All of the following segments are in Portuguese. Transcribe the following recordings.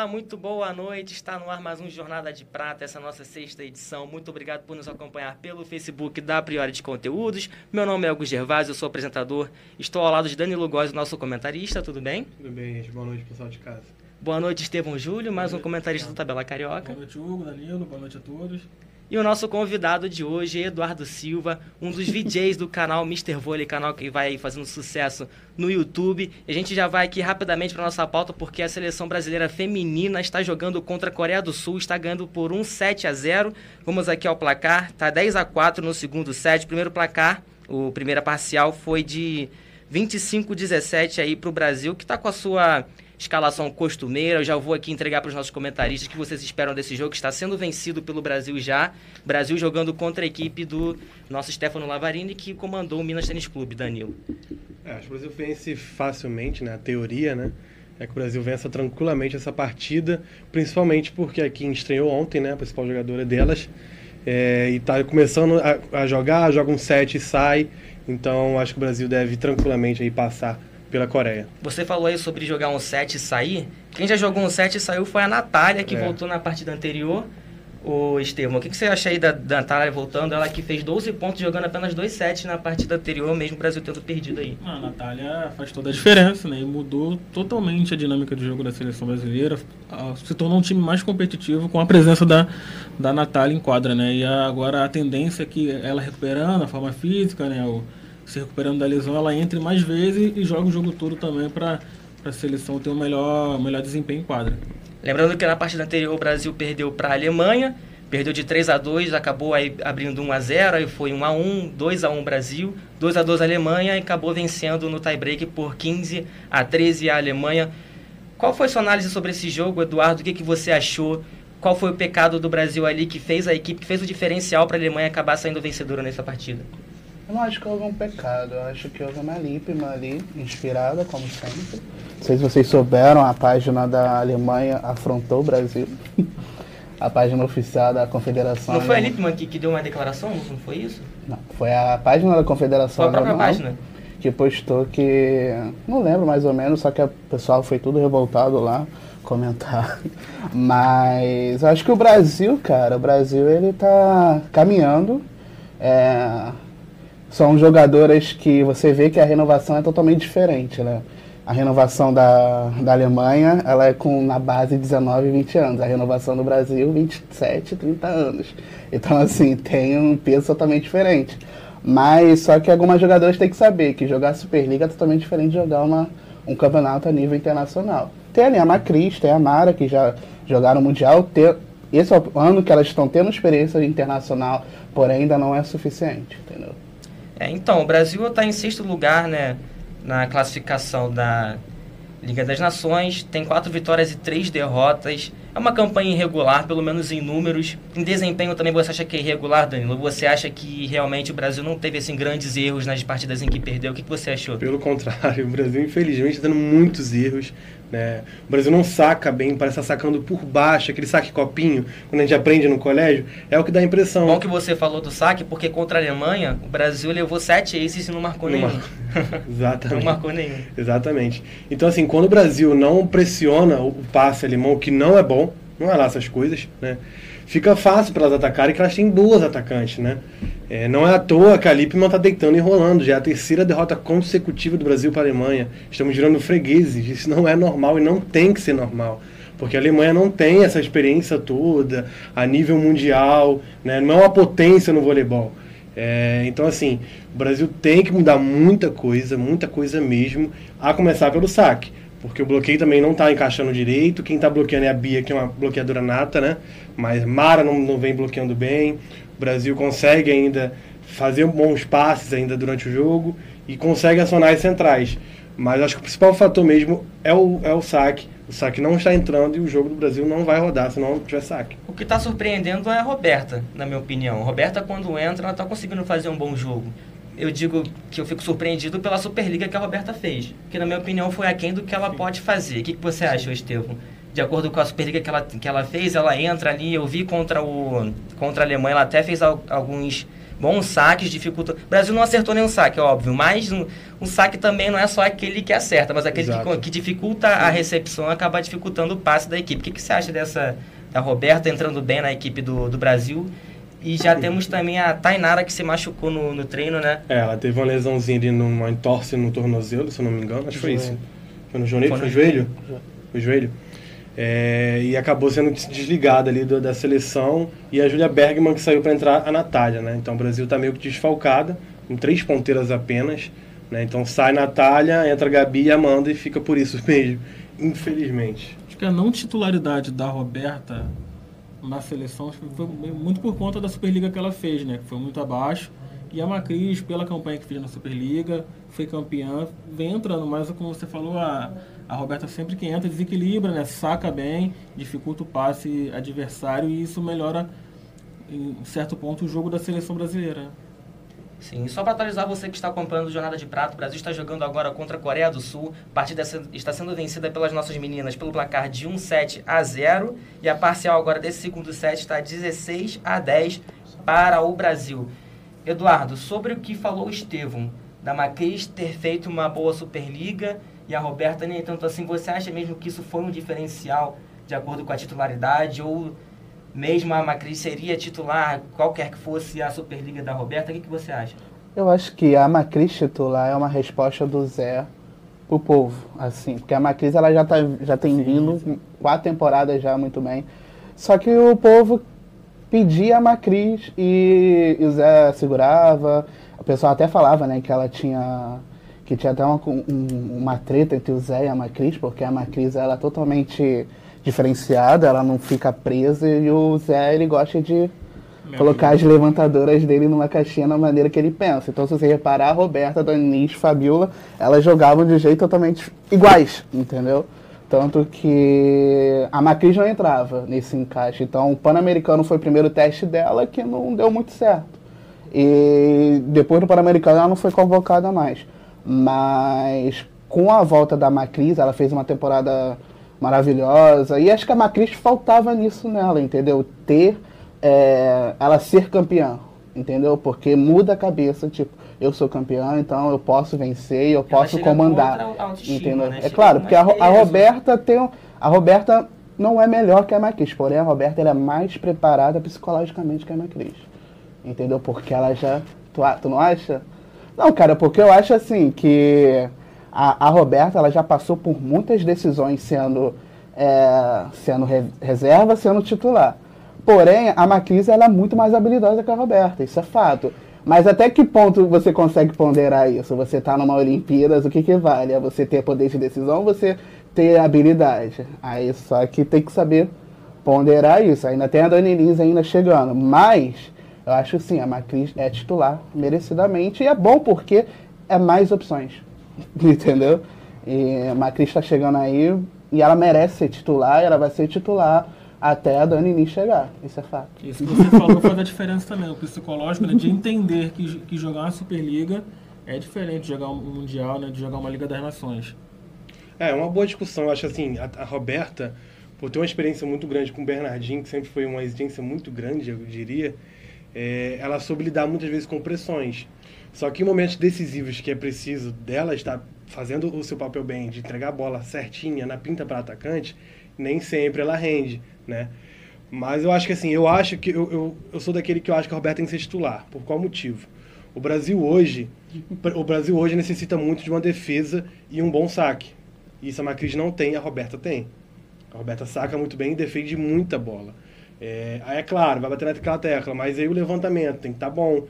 Olá, muito boa noite. Está no ar mais um Jornada de Prata, essa nossa sexta edição. Muito obrigado por nos acompanhar pelo Facebook da Priori de Conteúdos. Meu nome é Augusto Gervásio, eu sou apresentador. Estou ao lado de Danilo Góes, nosso comentarista. Tudo bem? Tudo bem, gente. Boa noite, pessoal de casa. Boa noite, Estevão Júlio, mais um comentarista do Tabela Carioca. Boa noite, Hugo, Danilo. Boa noite a todos. E o nosso convidado de hoje é Eduardo Silva, um dos VJs do canal Mr. Vôlei, canal que vai fazendo sucesso no YouTube. E a gente já vai aqui rapidamente para nossa pauta, porque a seleção brasileira feminina está jogando contra a Coreia do Sul, está ganhando por 1 7 a 0. Vamos aqui ao placar, tá 10 a 4 no segundo set. Primeiro placar, o primeira parcial foi de 25 17 aí para o Brasil, que está com a sua escalação costumeira. Eu já vou aqui entregar para os nossos comentaristas o que vocês esperam desse jogo, que está sendo vencido pelo Brasil já. Brasil jogando contra a equipe do nosso Stefano Lavarini, que comandou o Minas Tênis Clube, Danilo. É, acho que o Brasil vence facilmente, né? A teoria, né? É que o Brasil vença tranquilamente essa partida, principalmente porque a Kim estreou ontem, né? A principal jogadora delas. É, e está começando a, a, jogar, joga um set e sai. Então acho que o Brasil deve tranquilamente aí passar pela Coreia. Você falou aí sobre jogar um set e sair. Quem já jogou um set e saiu foi a Natália, que é. voltou na partida anterior. O Estevam, o que, que você acha aí da, da Natália voltando? Ela que fez 12 pontos jogando apenas dois sets na partida anterior, mesmo o Brasil tendo perdido aí. A Natália faz toda a diferença, né? E mudou totalmente a dinâmica de jogo da seleção brasileira. Se tornou um time mais competitivo com a presença da, da Natália em quadra, né? E agora a tendência é que ela recuperando a forma física, né? O, se recuperando da lesão, ela entre mais vezes e joga o jogo todo também para a seleção ter um melhor, melhor desempenho em quadra. Lembrando que na partida anterior o Brasil perdeu para a Alemanha, perdeu de 3 a 2 acabou aí abrindo 1 a 0 aí foi 1 a 1 2 a 1 Brasil, 2 a 2 Alemanha e acabou vencendo no tie-break por 15 a 13 a Alemanha. Qual foi sua análise sobre esse jogo, Eduardo? O que, que você achou? Qual foi o pecado do Brasil ali que fez a equipe, que fez o diferencial para a Alemanha acabar saindo vencedora nessa partida? Eu não acho que houve um pecado, eu acho que houve uma límpima ali, inspirada, como sempre. Não sei se vocês souberam, a página da Alemanha afrontou o Brasil. a página oficial da Confederação. Não foi a Lippmann que, que deu uma declaração? Não foi isso? Não, foi a página da Confederação. Foi a própria página. Que postou que. Não lembro mais ou menos, só que o pessoal foi tudo revoltado lá comentar. Mas acho que o Brasil, cara, o Brasil ele tá caminhando. É, são jogadoras que você vê que a renovação é totalmente diferente, né? A renovação da, da Alemanha, ela é com na base 19 20 anos. A renovação do Brasil, 27, 30 anos. Então, assim, tem um peso totalmente diferente. Mas só que algumas jogadoras têm que saber que jogar Superliga é totalmente diferente de jogar uma, um campeonato a nível internacional. Tem ali a Macris, tem a Mara, que já jogaram Mundial. Tem, esse é o ano que elas estão tendo experiência internacional, porém ainda não é suficiente, entendeu? É, então, o Brasil está em sexto lugar né, na classificação da Liga das Nações, tem quatro vitórias e três derrotas. É uma campanha irregular, pelo menos em números. Em desempenho também você acha que é irregular, Danilo? Você acha que realmente o Brasil não teve assim, grandes erros nas partidas em que perdeu? O que, que você achou? Pelo contrário, o Brasil infelizmente está tendo muitos erros. Né? O Brasil não saca bem, parece estar sacando por baixo, aquele saque copinho, quando a gente aprende no colégio, é o que dá a impressão. Bom que você falou do saque, porque contra a Alemanha, o Brasil levou sete aces e não marcou não nenhum. Mar... Exatamente. não marcou nenhum. Exatamente. Então, assim, quando o Brasil não pressiona o passe alemão, que não é bom, não é lá essas coisas, né? Fica fácil para elas atacarem, que elas têm duas atacantes, né? É, não é à toa que a Lippmann está deitando e rolando. Já é a terceira derrota consecutiva do Brasil para a Alemanha. Estamos virando fregueses. Isso não é normal e não tem que ser normal. Porque a Alemanha não tem essa experiência toda a nível mundial, né? não é uma potência no voleibol. É, então, assim, o Brasil tem que mudar muita coisa, muita coisa mesmo, a começar pelo saque. Porque o bloqueio também não está encaixando direito. Quem está bloqueando é a Bia, que é uma bloqueadora nata, né? Mas Mara não, não vem bloqueando bem. O Brasil consegue ainda fazer bons passes ainda durante o jogo e consegue acionar as centrais. Mas acho que o principal fator mesmo é o, é o saque. O saque não está entrando e o jogo do Brasil não vai rodar se não tiver saque. O que está surpreendendo é a Roberta, na minha opinião. A Roberta, quando entra, ela está conseguindo fazer um bom jogo. Eu digo que eu fico surpreendido pela Superliga que a Roberta fez. Que, na minha opinião, foi aquém do que ela pode fazer. O que, que você acha, Estevam? de acordo com a Superliga que ela, que ela fez, ela entra ali, eu vi contra, o, contra a Alemanha, ela até fez alguns bons saques, dificulta. O Brasil não acertou nenhum saque, é óbvio, mas um, um saque também não é só aquele que acerta, mas aquele que, que, dificulta a recepção acaba dificultando o passe da equipe. O que, que você acha dessa da Roberta entrando bem na equipe do, do Brasil? E já temos também a Tainara que se machucou no, no treino, né? É, ela teve uma lesãozinha ali numa entorse no tornozelo, se eu não me engano. Acho que foi isso. Foi no joelho? Foi no joelho? Foi joelho? É, e acabou sendo desligada ali do, da seleção. E a Julia Bergman que saiu para entrar a Natália, né? Então o Brasil está meio que desfalcada, com três ponteiras apenas. Né? Então sai Natália, entra a Gabi e Amanda e fica por isso mesmo, infelizmente. Acho que a não titularidade da Roberta na seleção foi muito por conta da Superliga que ela fez, né? Foi muito abaixo. E a Macris, pela campanha que fez na Superliga, foi campeã, vem entrando, mas como você falou, a, a Roberta sempre que entra desequilibra, né? Saca bem, dificulta o passe adversário e isso melhora em certo ponto o jogo da seleção brasileira. Sim, só para atualizar você que está acompanhando Jornada de Prato, o Brasil está jogando agora contra a Coreia do Sul. A partida está sendo vencida pelas nossas meninas pelo placar de 1 7 a 0 e a parcial agora desse segundo set está 16 a 10 para o Brasil. Eduardo, sobre o que falou o Estevão, da Macris ter feito uma boa Superliga e a Roberta nem tanto assim, você acha mesmo que isso foi um diferencial de acordo com a titularidade ou mesmo a Macris seria titular, qualquer que fosse a Superliga da Roberta? O que, que você acha? Eu acho que a Macris titular é uma resposta do Zé pro povo, assim, porque a Macris ela já, tá, já tem sim, vindo sim. quatro temporadas já muito bem. Só que o povo pedia a Macris e, e o Zé segurava. O pessoal até falava, né, que ela tinha que tinha até uma, um, uma treta entre o Zé e a Macris, porque a Macris ela é totalmente diferenciada, ela não fica presa e o Zé ele gosta de Meu colocar as levantadoras dele numa caixinha na maneira que ele pensa. Então se você reparar, a Roberta, a Danice, Fabiola, elas jogavam de jeito totalmente iguais, entendeu? Tanto que a Macris não entrava nesse encaixe. Então o Pan-Americano foi o primeiro teste dela que não deu muito certo. E depois do Pan-Americano ela não foi convocada mais. Mas com a volta da Macris, ela fez uma temporada maravilhosa. E acho que a Macris faltava nisso nela, entendeu? Ter é, ela ser campeã, entendeu? Porque muda a cabeça, tipo, eu sou campeã, então eu posso vencer e eu posso comandar. Entendeu? Né? É claro, porque a, a, Roberta tem. A Roberta não é melhor que a Macris, porém a Roberta é mais preparada psicologicamente que a Macris. Entendeu? Porque ela já. Tu, tu não acha? Não, cara, porque eu acho assim que a, a Roberta ela já passou por muitas decisões sendo, é, sendo re, reserva, sendo titular. Porém, a Macris ela é muito mais habilidosa que a Roberta, isso é fato. Mas até que ponto você consegue ponderar isso? Você está numa Olimpíadas, o que, que vale? É você ter poder de decisão você ter habilidade? Aí só que tem que saber ponderar isso. Ainda tem a Lins ainda chegando. Mas eu acho sim, a Macris é titular merecidamente. E é bom porque é mais opções. Entendeu? E a Macris está chegando aí e ela merece ser titular, ela vai ser titular até a Dani Nin chegar. Isso é fato. Isso que você falou faz a diferença também, o psicológico, né, de entender que, que jogar uma Superliga é diferente de jogar um Mundial, né, de jogar uma Liga das Nações. É, uma boa discussão. Eu acho assim, a, a Roberta, por ter uma experiência muito grande com o Bernardinho, que sempre foi uma exigência muito grande, eu diria, é, ela soube lidar muitas vezes com pressões. Só que em momentos decisivos que é preciso dela estar fazendo o seu papel bem, de entregar a bola certinha na pinta para atacante, nem sempre ela rende, né? Mas eu acho que assim, eu acho que eu, eu, eu sou daquele que eu acho que a Roberta tem que ser titular. Por qual motivo? O Brasil hoje, o Brasil hoje necessita muito de uma defesa e um bom saque. Isso a Macris não tem, a Roberta tem. A Roberta saca muito bem e defende muita bola. É, aí é claro, vai bater naquela tecla, mas aí o levantamento tem que estar tá bom.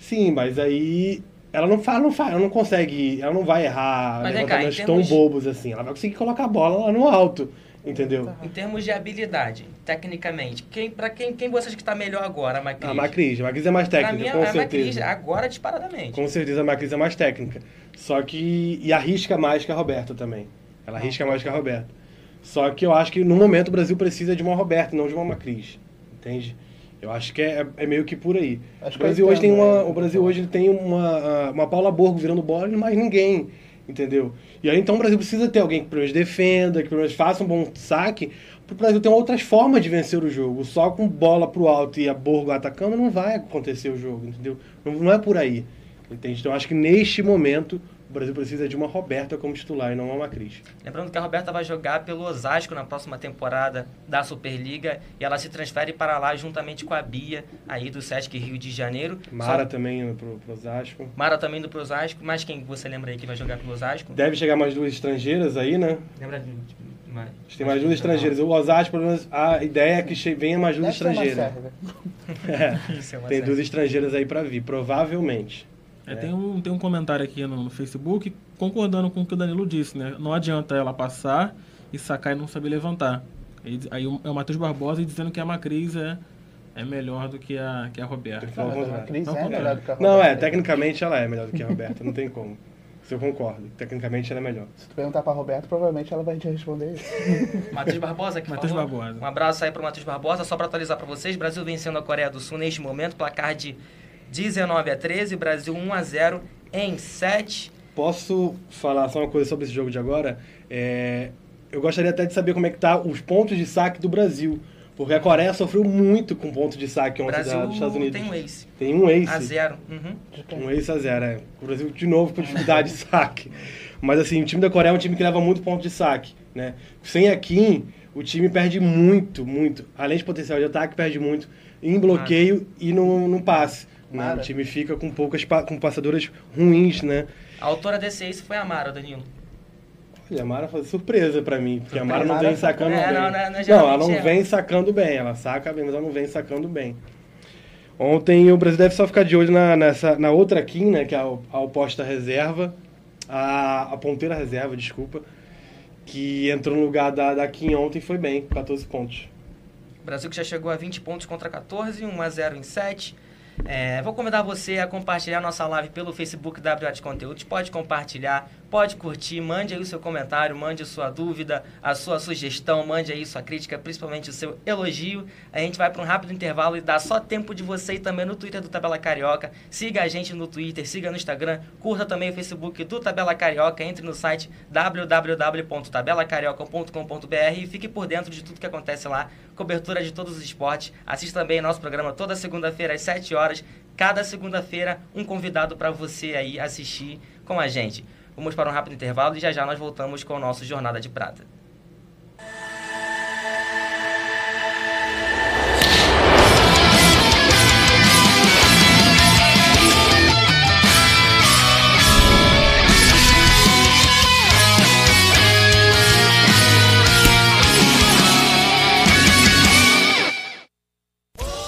Sim, mas aí ela não faz, não faz, ela não consegue, ela não vai errar mas levantamentos cá, tão bobos assim. Ela vai conseguir colocar a bola lá no alto, entendeu? Em termos de habilidade, tecnicamente, quem, pra quem, quem você acha que está melhor agora, a Macris? A Macris, a Macris é mais técnica, pra mim, com a certeza. Macris, agora disparadamente. Com certeza a Macris é mais técnica. Só que, e arrisca mais que a Roberta também. Ela arrisca mais que a Roberta. Só que eu acho que no momento o Brasil precisa de uma Roberta, não de uma Macris, entende? Eu acho que é, é meio que por aí. Acho o Brasil hoje tem uma, o Brasil hoje tem uma, uma Paula Borgo virando bola e mais ninguém, entendeu? E aí então o Brasil precisa ter alguém que pelo menos defenda, que pelo menos faça um bom saque, o Brasil tem outras formas de vencer o jogo. Só com bola pro alto e a Borgo atacando não vai acontecer o jogo, entendeu? Não, não é por aí. Entende? Então acho que neste momento o Brasil precisa de uma Roberta como titular e não uma Cris. Lembrando que a Roberta vai jogar pelo Osasco na próxima temporada da Superliga e ela se transfere para lá juntamente com a Bia, aí do Sesc Rio de Janeiro. Mara Só... também indo pro, pro Osasco. Mara também indo pro Osasco, mas quem você lembra aí que vai jogar pelo Osasco? Deve chegar mais duas estrangeiras aí, né? Lembra de... Mais, tem mais duas estrangeiras. O Osasco, pelo menos, a ideia é que venha mais duas estrangeiras. É, tem duas estrangeiras aí para vir, provavelmente. É, Tem, um, tem um comentário aqui no, no, Facebook concordando com o que o Danilo disse, né? Não adianta ela passar e sacar e não saber levantar. Aí, aí é o Matheus Barbosa dizendo que a Macris é, é melhor do que a, que a Roberta. Não, a Macris é melhor do que a Roberta. Não, é, tecnicamente ela é melhor do que a Roberta, não tem como. Isso eu concordo. Tecnicamente ela é melhor. Se tu perguntar pra Roberta, provavelmente ela vai te responder isso. Matheus Barbosa que Matheus. Barbosa. Um abraço aí pro Matheus Barbosa. Só para atualizar para vocês, Brasil vencendo a Coreia do Sul neste momento, placar de 19 a 13, Brasil 1 a 0 em 7. Posso falar só uma coisa sobre esse jogo de agora? É, eu gostaria até de saber como é que tá os pontos de saque do Brasil. Porque a Coreia sofreu muito com pontos de saque ontem Brasil da, dos Estados Unidos. tem um ace. Tem um ace. A 0. Uhum. Um ace a zero, é. O Brasil de novo com dificuldade de saque. Mas assim, o time da Coreia é um time que leva muito ponto de saque. Né? Sem a Kim, o time perde muito, muito. Além de potencial de ataque, perde muito em bloqueio e no, no passe. Né? O time fica com poucas com passadoras ruins, né? A autora desse ace foi a Mara, Danilo. Olha, a Mara foi surpresa pra mim, porque a Mara não vem sacando é, bem. não, não, não, não, ela não é. vem sacando bem. Ela saca bem, mas ela não vem sacando bem. Ontem o Brasil deve só ficar de olho na, nessa, na outra Kim, né? Que é a, a oposta reserva. A, a ponteira reserva, desculpa. Que entrou no lugar da, da Kim ontem e foi bem, 14 pontos. Brasil que já chegou a 20 pontos contra 14, 1 a 0 em 7. É, vou convidar você a compartilhar nossa live pelo Facebook da WA de Conteúdos. Pode compartilhar, pode curtir, mande aí o seu comentário, mande a sua dúvida, a sua sugestão, mande aí sua crítica, principalmente o seu elogio. A gente vai para um rápido intervalo e dá só tempo de você ir também no Twitter do Tabela Carioca. Siga a gente no Twitter, siga no Instagram, curta também o Facebook do Tabela Carioca, entre no site www.tabelacarioca.com.br e fique por dentro de tudo que acontece lá. Cobertura de todos os esportes. Assista também nosso programa toda segunda-feira às 7 horas. Cada segunda-feira, um convidado para você aí assistir com a gente. Vamos para um rápido intervalo e já já nós voltamos com o nosso Jornada de Prata.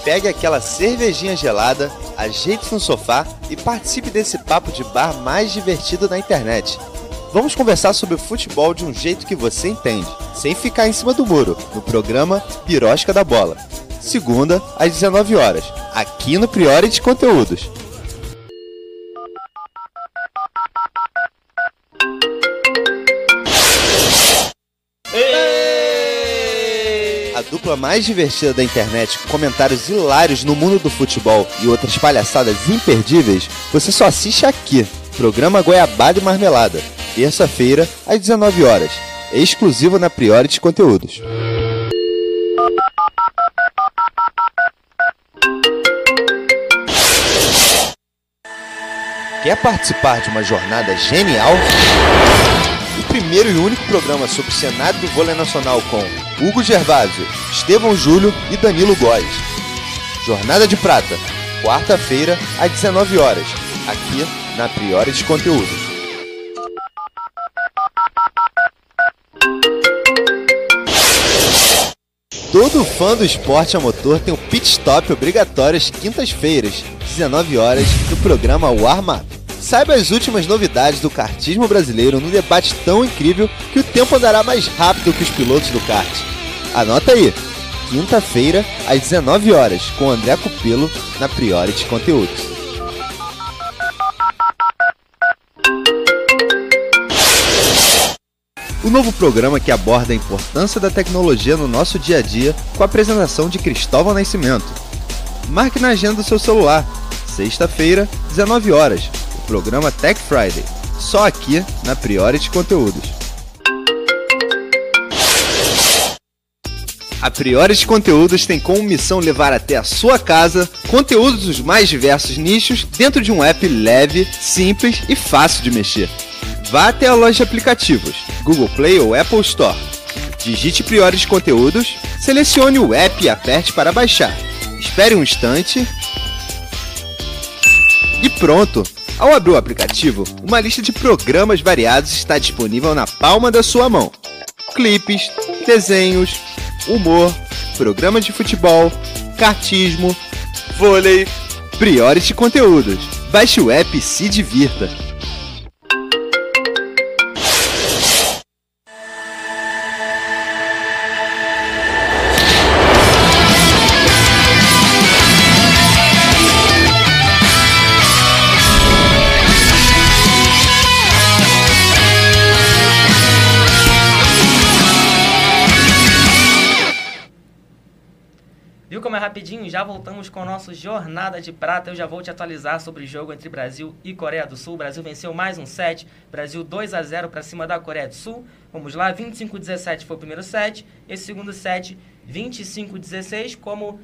Pegue aquela cervejinha gelada, ajeite-se no sofá e participe desse papo de bar mais divertido da internet. Vamos conversar sobre futebol de um jeito que você entende, sem ficar em cima do muro, no programa Pirosca da Bola. Segunda, às 19 horas, aqui no Priority Conteúdos. Dupla mais divertida da internet, com comentários hilários no mundo do futebol e outras palhaçadas imperdíveis, você só assiste aqui. Programa Goiabada e Marmelada. Terça-feira, às 19 horas. Exclusivo na Priority Conteúdos. Quer participar de uma jornada genial? O primeiro e único programa sobre o cenário do vôlei nacional com Hugo Gervásio, Estevão Júlio e Danilo Góes. Jornada de Prata, quarta-feira, às 19 horas, aqui na Priores Conteúdos. Todo fã do esporte a motor tem um pit stop obrigatório às quintas-feiras, 19 horas, no programa Warm Up. Saiba as últimas novidades do kartismo brasileiro num debate tão incrível que o tempo andará mais rápido que os pilotos do kart. Anota aí, quinta-feira, às 19 horas, com André Cupelo, na Priority Conteúdos. O novo programa que aborda a importância da tecnologia no nosso dia a dia com a apresentação de Cristóvão Nascimento. Marque na agenda do seu celular, sexta-feira, 19 horas, programa Tech Friday, só aqui na Priority Conteúdos. A Priores Conteúdos tem como missão levar até a sua casa conteúdos dos mais diversos nichos dentro de um app leve, simples e fácil de mexer. Vá até a loja de aplicativos, Google Play ou Apple Store. Digite Priores Conteúdos, selecione o app e aperte para baixar. Espere um instante. E pronto! Ao abrir o aplicativo, uma lista de programas variados está disponível na palma da sua mão. Clipes, desenhos, humor, programas de futebol, cartismo, vôlei, Priority Conteúdos. Baixe o app e se divirta. Rapidinho? Já voltamos com o nosso Jornada de Prata. Eu já vou te atualizar sobre o jogo entre Brasil e Coreia do Sul. O Brasil venceu mais um set. Brasil 2 a 0 para cima da Coreia do Sul. Vamos lá, 25-17 foi o primeiro set. Esse segundo set, 25-16. Como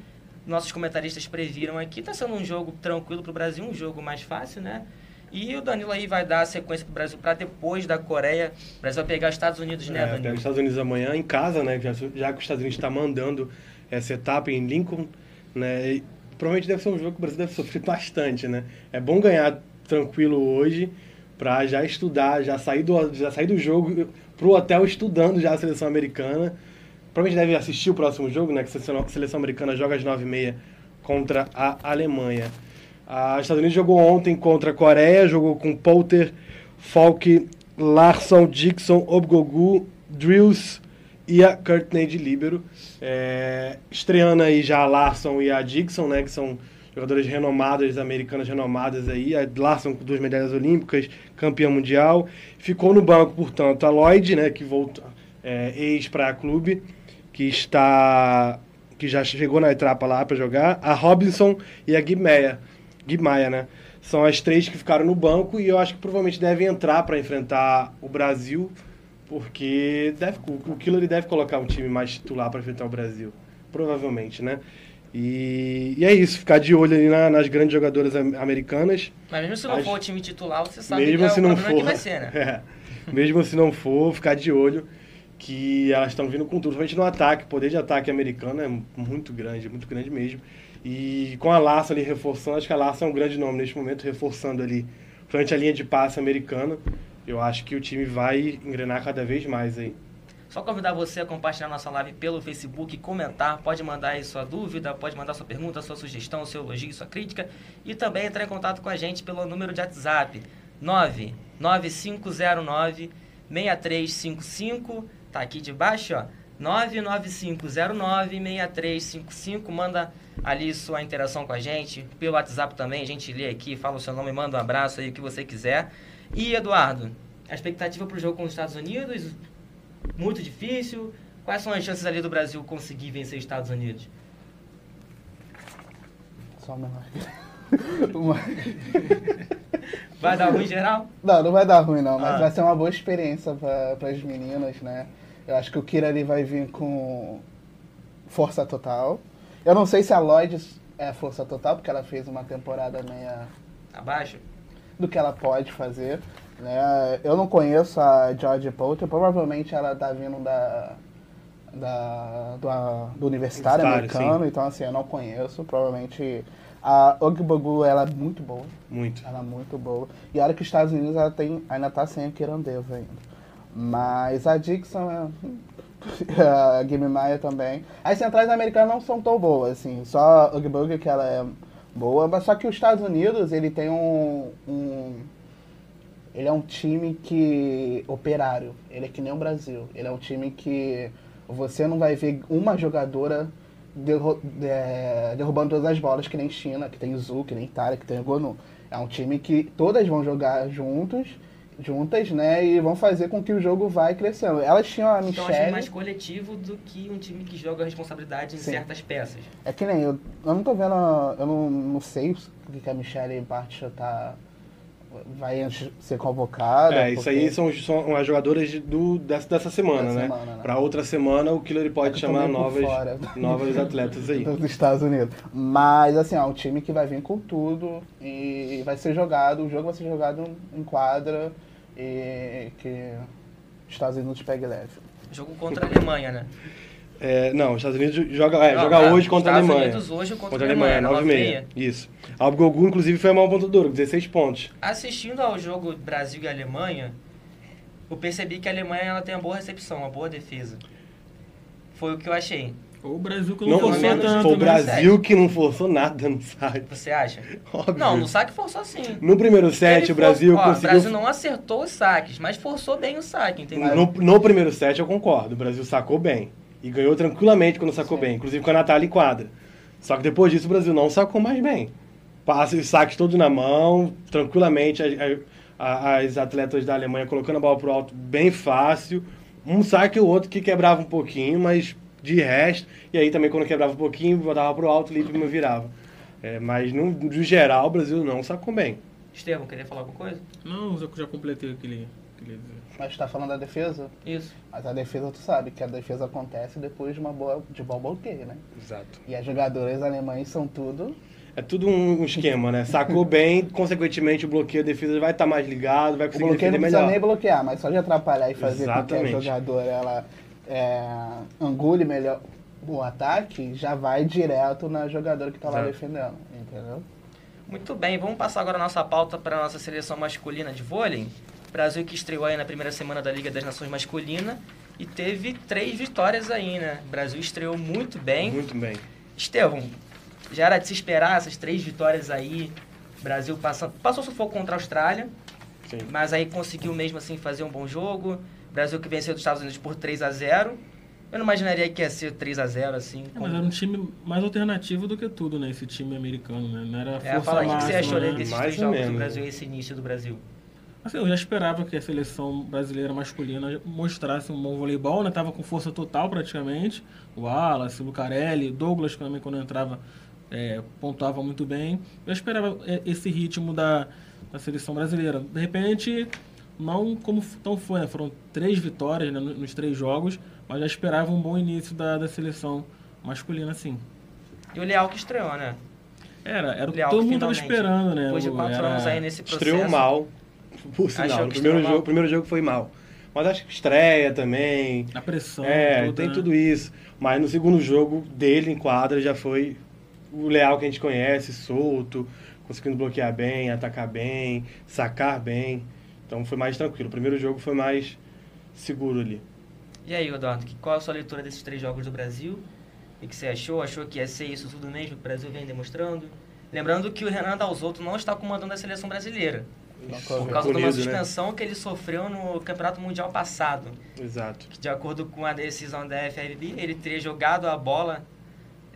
nossos comentaristas previram aqui, está sendo um jogo tranquilo para o Brasil, um jogo mais fácil, né? E o Danilo aí vai dar a sequência para o Brasil para depois da Coreia. O Brasil vai pegar os Estados Unidos, né, É, Danilo? pega os Estados Unidos amanhã em casa, né? Já, já que os Estados Unidos está mandando essa etapa em Lincoln, né? E provavelmente deve ser um jogo que o Brasil deve sofrer bastante, né? É bom ganhar tranquilo hoje para já estudar, já sair do, já sair do jogo pro hotel estudando já a seleção americana. Provavelmente deve assistir o próximo jogo, né? Que a seleção, a americana joga às 9h30 contra a Alemanha. Os Estados Unidos jogou ontem contra a Coreia, jogou com Poulter, Falk, Larson, Dixon, Obgogu, Drills e a Courtney de Líbero. É, estreando aí já a Larson e a Dixon, né, que são jogadoras renomadas, americanas renomadas aí. A Larson com duas medalhas olímpicas, campeã mundial. Ficou no banco, portanto, a Lloyd, né, que voltou, é, ex para clube, que está que já chegou na etapa lá para jogar, a Robinson e a Guimeia. Guimaia, né? São as três que ficaram no banco e eu acho que provavelmente devem entrar para enfrentar o Brasil, porque deve, o Killer deve colocar um time mais titular para enfrentar o Brasil, provavelmente, né? E, e é isso, ficar de olho ali na- nas grandes jogadoras am- americanas. Mas mesmo se não As- for o time titular, você sabe mesmo que é se o não for, que vai ser, né? É. mesmo se não for, ficar de olho que elas estão vindo com tudo, principalmente no ataque. O poder de ataque americano é muito grande, muito grande mesmo. E com a Laça ali reforçando, acho que a Laça é um grande nome neste momento, reforçando ali frente à linha de passe americana. Eu acho que o time vai engrenar cada vez mais aí. Só convidar você a compartilhar nossa live pelo Facebook, comentar, pode mandar aí sua dúvida, pode mandar sua pergunta, sua sugestão, seu elogio, sua crítica e também entrar em contato com a gente pelo número de WhatsApp 99509 6355, tá aqui de baixo, ó. 99509 6355, manda ali sua interação com a gente, pelo WhatsApp também, a gente lê aqui, fala o seu nome, manda um abraço aí, o que você quiser. E Eduardo, a expectativa para o jogo com os Estados Unidos, muito difícil. Quais são as chances ali do Brasil conseguir vencer os Estados Unidos? Só uma uma... Vai dar ruim em geral? Não, não vai dar ruim não, mas Ah. vai ser uma boa experiência para as meninas, né? Eu acho que o Kira ali vai vir com força total. Eu não sei se a Lloyd é força total, porque ela fez uma temporada meia Abaixo? Do que ela pode fazer. Né? Eu não conheço a George Poulter, provavelmente ela tá vindo da, da, do, a- do universitário americano, então assim, eu não conheço. Provavelmente a Ogbogu, ela é muito boa. Muito. Ela é muito boa. E olha que os Estados Unidos ela tem, ainda tá sem a Kirandeva ainda. Mas a Dixon é. a Game Maia também. As centrais americanas não são tão boas, assim. Só a Ugg que ela é boa. Mas só que os Estados Unidos, ele tem um, um. Ele é um time que. operário. Ele é que nem o Brasil. Ele é um time que você não vai ver uma jogadora derro- é, derrubando todas as bolas, que nem China, que tem Zul, que nem Itália, que tem Gonu. É um time que todas vão jogar juntos, juntas, né? E vão fazer com que o jogo vai crescendo. Elas tinham a Então, acho Michelle. mais coletivo do que um time que joga a responsabilidade em Sim. certas peças. É que nem eu, eu não tô vendo, eu não, não sei o que, que a Michelle Bartia tá vai antes ser convocada. É, isso porque- aí são, são as jogadoras de- do, dessa, dessa semana, Da né? semana, né? Pra outra semana o Killer pode tô chamar novas, novas atletas aí. dos Estados Unidos. Mas, assim, é um time que vai vir com tudo e vai ser jogado, o jogo vai ser jogado em quadra e que os Estados Unidos pegue leve. Jogo contra a Alemanha, né? É, não, os Estados Unidos joga, é, Não, joga é, hoje contra a Estados Alemanha. Unidos hoje contra, Contra a Alemanha, nove e meia. Isso. A Gogu, inclusive, foi a maior pontuadora, com 16 pontos. Assistindo ao jogo Brasil e Alemanha, eu percebi que a Alemanha ela tem uma boa recepção, uma boa defesa. Foi o que eu achei. Ou o Brasil que Não, não, forçou tanto, foi o né? Brasil que não forçou nada no site. Você acha? Óbvio. Não, no saque forçou sim. No primeiro set, Ele o Brasil for- ó, conseguiu. O Brasil não acertou os saques, mas forçou bem o saque, entendeu? No, no primeiro set eu concordo, o Brasil sacou bem. E ganhou tranquilamente quando sacou Sim. bem, inclusive com a Natália em quadra. Só que depois disso o Brasil não sacou mais bem. Passa os saques todos na mão, tranquilamente. a- a- as atletas da Alemanha colocando a bola pro alto bem fácil. Um saque ou outro que quebrava um pouquinho, mas de resto. E aí também quando quebrava um pouquinho, botava pro alto, limpo e virava. É, mas no, no geral o Brasil não sacou bem. Estevão, queria falar alguma coisa? Não, eu já completei o que ele queria dizer. Mas tá falando da defesa? Isso. Mas a defesa, tu sabe que a defesa acontece depois de uma boa de bom bloqueio, né? Exato. E as jogadoras alemães são tudo. É tudo um esquema, né? Sacou bem, consequentemente o bloqueio, a defesa vai estar mais ligado, vai O conseguir bloqueio defender não precisa melhor. nem bloquear, mas só de atrapalhar e fazer com que a Exatamente. jogadora ela é, angule melhor o ataque, já vai direto na jogadora que tá lá defendendo, entendeu? Muito bem, vamos passar agora a nossa pauta para a nossa seleção masculina de vôlei. Brasil que estreou aí na primeira semana da Liga das Nações Masculina e teve três vitórias aí, né? O Brasil estreou muito bem. Muito bem. Estevão, já era de se esperar essas três vitórias aí. Brasil passando, passou sufoco contra a Austrália, Sim. mas aí conseguiu mesmo assim fazer um bom jogo. Brasil que venceu dos Estados Unidos por 3 a 0 Eu não imaginaria que ia ser 3 a 0 assim. É, mas era um time mais alternativo do que tudo, né? Esse time americano, né? Não era É, força fala aí, o que você máxima, achou né? desses Mais jogos do. Brasil e esse início do Brasil? Assim, eu já esperava que a seleção brasileira masculina mostrasse um bom voleibol, né? Tava com força total praticamente. O Wallace, o Lucarelli, Douglas também quando entrava é, pontuava muito bem. Eu esperava é, esse ritmo da, da seleção brasileira. De repente, não como tão foi, né? Foram três vitórias né, no- nos três jogos, mas já esperava um bom início da, da seleção masculina, sim. E o Leal que estreou, né? Era, era o que Leal, todo mundo estava esperando, né? Depois de O- quatro era- anos aí nesse processo. Estreou mal, por sinal. Que primeiro jogo, mal? o primeiro jogo foi mal. Mas acho que estreia também. A pressão, É, toda, tem né? tudo isso. Mas no segundo jogo dele em quadra já foi o Leal que a gente conhece, solto, conseguindo bloquear bem, atacar bem, sacar bem. Então foi mais tranquilo. O primeiro jogo foi mais seguro ali. E aí, Eduardo, qual a sua leitura desses três jogos do Brasil? O que você achou? Achou que ia ser isso tudo mesmo que o Brasil vem demonstrando? Lembrando que o Renan Dalzotto não está comandando a seleção brasileira. Por causa de uma né? suspensão que ele sofreu no Campeonato Mundial passado. Exato. Que, de acordo com a decisão da FRB, ele teria jogado a bola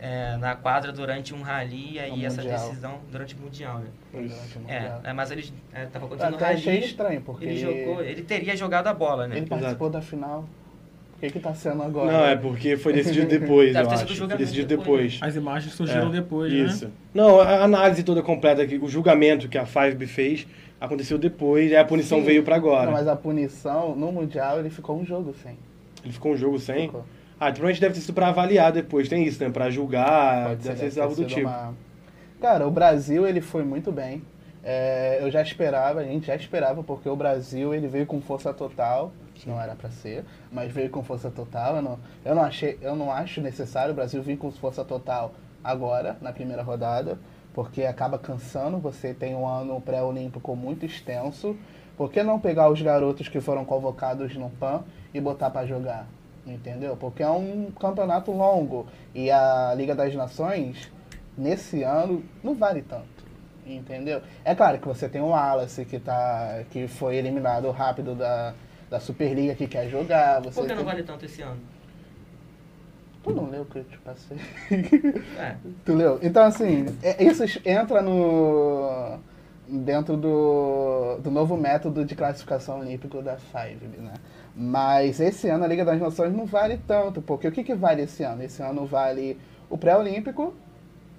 é, na quadra durante um rally e aí essa decisão durante o Mundial. Né? Durante o É, Mundial. é, mas ele estava Eu acontecendo até achei rally. estranho, porque Ele jogou, ele teria jogado a bola, né? ele participou da final. O que que tá sendo agora? Não, é porque foi decidido depois, eu acho. Foi julgamento decidido depois. depois. As imagens surgiram É, depois, Isso. né? Não, a análise toda completa aqui, o julgamento que a 5B fez aconteceu depois, e a punição Sim. veio pra agora. Não, mas a punição, no Mundial, ele ficou um jogo sem. Ele ficou um jogo sem. Ficou. Ah, provavelmente deve ter sido pra avaliar depois, tem isso, né? Pra julgar, Pode ser, deve ter deve algo ter do tipo. uma- Cara, o Brasil, ele foi muito bem. É, eu já esperava, a gente já esperava, porque o Brasil, ele veio com força total. Não era pra ser, mas veio com força total. Eu não, eu não achei, eu não acho necessário o Brasil vir com força total agora, na primeira rodada, porque acaba cansando. Você tem um ano pré-olímpico muito extenso. Por que não pegar os garotos que foram convocados no PAN e botar pra jogar? Entendeu? Porque é um campeonato longo. E a Liga das Nações, nesse ano, não vale tanto. Entendeu? É claro que você tem o Wallace, que, tá, que foi eliminado rápido da, da Superliga, que quer jogar. Você Por que não vale tanto esse ano? Tu não leu o que eu te passei? É, Tu leu? Então, assim, é- isso entra no. dentro do, do novo método de classificação olímpico da FIVE, né? Mas esse ano a Liga das Nações não vale tanto, porque o que, que vale esse ano? Esse ano vale o pré-olímpico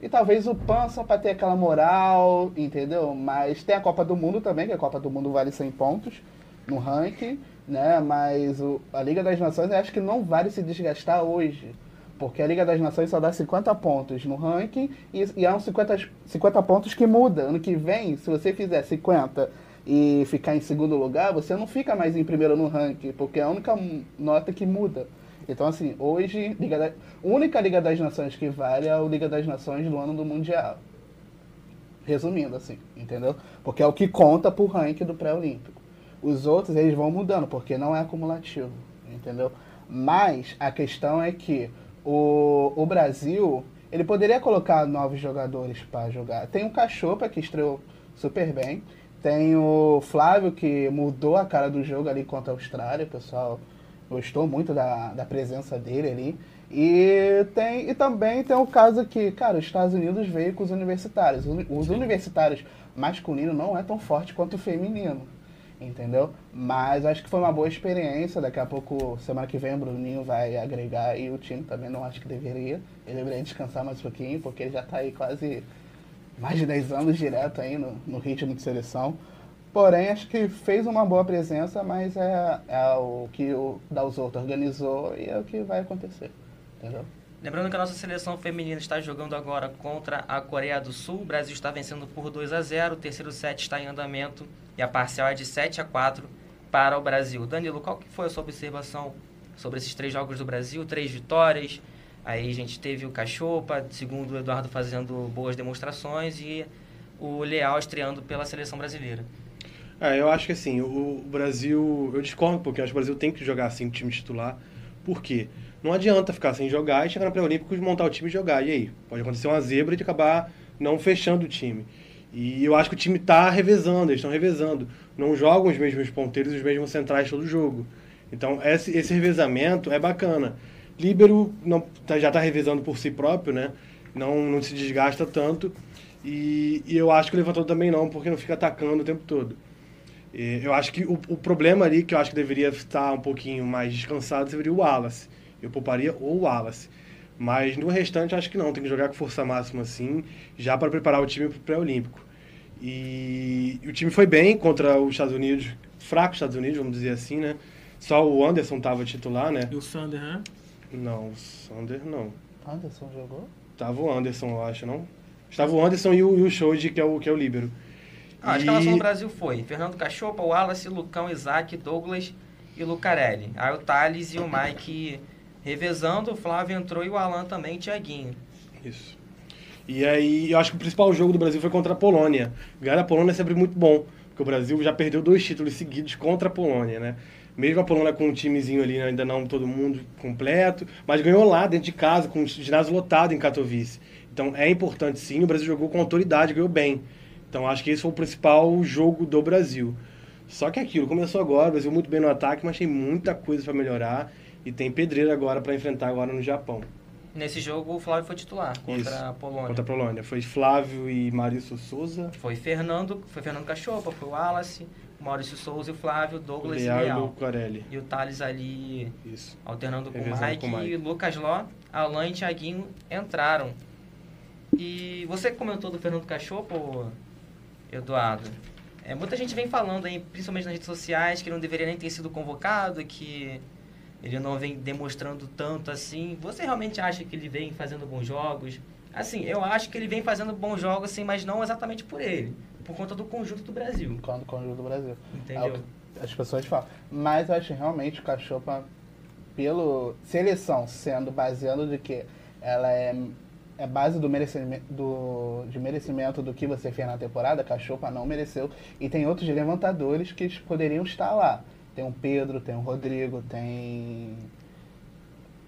E talvez o PAN só para ter aquela moral, entendeu? Mas tem a Copa do Mundo também, que a Copa do Mundo vale 100 pontos no ranking, né? Mas o, a Liga das Nações eu acho que não vale se desgastar hoje. Porque a Liga das Nações só dá 50 pontos no ranking e, e há uns 50, 50 pontos que muda. Ano que vem, se você fizer 50 e ficar em segundo lugar, você não fica mais em primeiro no ranking, porque é a única nota que muda. Então, assim, hoje, Liga da... única Liga das Nações que vale é a Liga das Nações do ano do Mundial. Resumindo, assim, entendeu? Porque é o que conta pro ranking do pré-olímpico. Os outros, eles vão mudando, porque não é acumulativo, entendeu? Mas a questão é que o, o Brasil, ele poderia colocar novos jogadores para jogar. Tem o Cachopa, que estreou super bem. Tem o Flávio, que mudou a cara do jogo ali contra a Austrália, pessoal Gostou muito da, da presença dele ali. E, tem, e também tem o caso que, cara, os Estados Unidos veio com os universitários. Os universitários masculinos não é tão forte quanto o feminino. Entendeu? Mas acho que foi uma boa experiência. Daqui a pouco, semana que vem, o Bruninho vai agregar e o time também não acho que deveria. Ele deveria descansar mais um pouquinho, porque ele já está aí quase mais de 10 anos direto aí no, no ritmo de seleção. Porém, acho que fez uma boa presença, mas é, é o que o Dalzotto organizou e é o que vai acontecer. Entendeu? Lembrando que a nossa seleção feminina está jogando agora contra a Coreia do Sul. O Brasil está vencendo por 2 a 0. O terceiro set está em andamento e a parcial é de 7 a 4 para o Brasil. Danilo, qual que foi a sua observação sobre esses três jogos do Brasil? Três vitórias. Aí a gente teve o Cachopa, segundo o Eduardo, fazendo boas demonstrações e o Leal estreando pela seleção brasileira. É, eu acho que assim, o, Brasil. Eu discordo um acho que o Brasil tem que jogar assim, time titular. Por quê? Não adianta ficar sem jogar e chegar no pré-olímpico, montar o time e jogar. E aí? Pode acontecer uma zebra de acabar não fechando o time. E eu acho que o time está revezando, eles estão revezando. Não jogam os mesmos ponteiros e os mesmos centrais todo jogo. Então, esse, esse revezamento é bacana. Líbero não, tá, já está revezando por si próprio, né? Não, não se desgasta tanto. E, e eu acho que o levantador também não, porque não fica atacando o tempo todo. Eu acho que o, o, problema ali, que eu acho que deveria estar um pouquinho mais descansado, seria o Wallace. Eu pouparia o Wallace. Mas no restante, acho que não. Tem que jogar com força máxima, assim, já para preparar o time para o pré-olímpico. E, e, o time foi bem contra os Estados Unidos, fraco os Estados Unidos, vamos dizer assim, né? Só o Anderson estava titular, né? E o Sander, né? Não, o Sander não. Anderson jogou? Tava o Anderson, eu acho, não? Estava o Anderson e o, e o Shoji, que é o, que é o líbero. Ah, a escalação do Brasil foi Fernando Cachopa, Wallace, Lucão, Isaac, Douglas e Lucarelli. Aí o Thales e o Mike revezando, o Flávio entrou e o Alan também, Tiaguinho. Isso. E aí, eu acho que o principal jogo do Brasil foi contra a Polônia. Ganhar a Polônia é sempre muito bom, porque o Brasil já perdeu dois títulos seguidos contra a Polônia, né? Mesmo a Polônia com um timezinho ali, ainda não todo mundo completo, mas ganhou lá, dentro de casa, com o ginásio lotado em Katowice. Então é importante sim, o Brasil jogou com autoridade, ganhou bem. Então acho que esse foi o principal jogo do Brasil. Só que aquilo começou agora, o Brasil muito bem no ataque, mas tem muita coisa para melhorar e tem pedreira agora para enfrentar agora no Japão. Nesse jogo o Flávio foi titular contra Isso, a Polônia. Contra a Polônia. Foi Flávio e Maurício Souza. Foi Fernando, foi Fernando Cachopa, foi o Wallace, Maurício Souza e o Flávio, Douglas Leal e Leal. E o. E Thales ali Isso. alternando com o Mike, com o Mike. E Lucas Ló, Alan e Thiaguinho entraram. E você comentou do Fernando Cachopa, Eduardo, é, muita gente vem falando aí, principalmente nas redes sociais, que ele não deveria nem ter sido convocado, que ele não vem demonstrando tanto assim. Você realmente acha que ele vem fazendo bons jogos? Assim, eu acho que ele vem fazendo bons jogos, assim, mas não exatamente por ele, por conta do conjunto do Brasil. Por conta do conjunto do Brasil. Entendeu? É as pessoas falam. Mas eu acho realmente o Cachopa, pelo seleção sendo baseando de que ela é é base do merecimento, do, de merecimento do que você fez na temporada, Cachopa não mereceu. E tem outros levantadores que poderiam estar lá. Tem o Pedro, tem o Rodrigo, tem.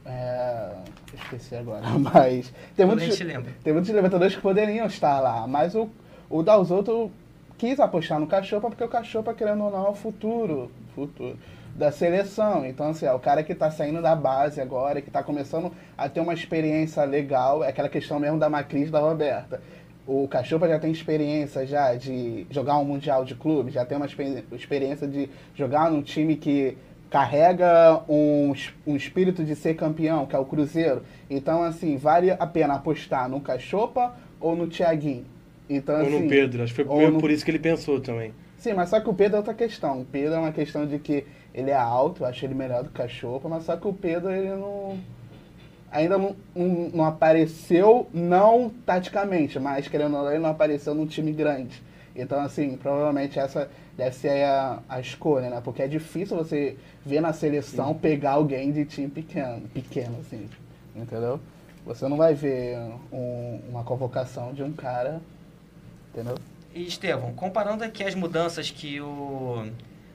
É, esqueci agora, mas. Tem muitos, tem muitos levantadores que poderiam estar lá. Mas o, o Dalzotto quis apostar no Cachopa porque o Cachopa, querendo ou não, é o futuro. futuro da seleção. Então, assim, é o cara que está saindo da base agora, que está começando a ter uma experiência legal, é aquela questão mesmo da Macris da Roberta. O Cachopa já tem experiência já de jogar um Mundial de clube, já tem uma experiência de jogar num time que carrega um, um espírito de ser campeão, que é o Cruzeiro. Então, assim, vale a pena apostar no Cachopa ou no Thiaguinho? Então, Ou assim, no Pedro, acho que foi no- por isso que ele pensou também. Sim, mas só que o Pedro é outra questão. O Pedro é uma questão de que ele é alto, eu acho ele melhor do que Cachorro, mas só que o Pedro ele não. Ainda não, não, não apareceu, não taticamente, mas querendo ou não, ele não apareceu num time grande. Então, assim, provavelmente essa deve ser a, a escolha, né? Porque é difícil você ver na seleção pegar alguém de time pequeno, pequeno, assim, entendeu? Você não vai ver um- uma convocação de um cara, entendeu? E Estevão, comparando aqui as mudanças que o,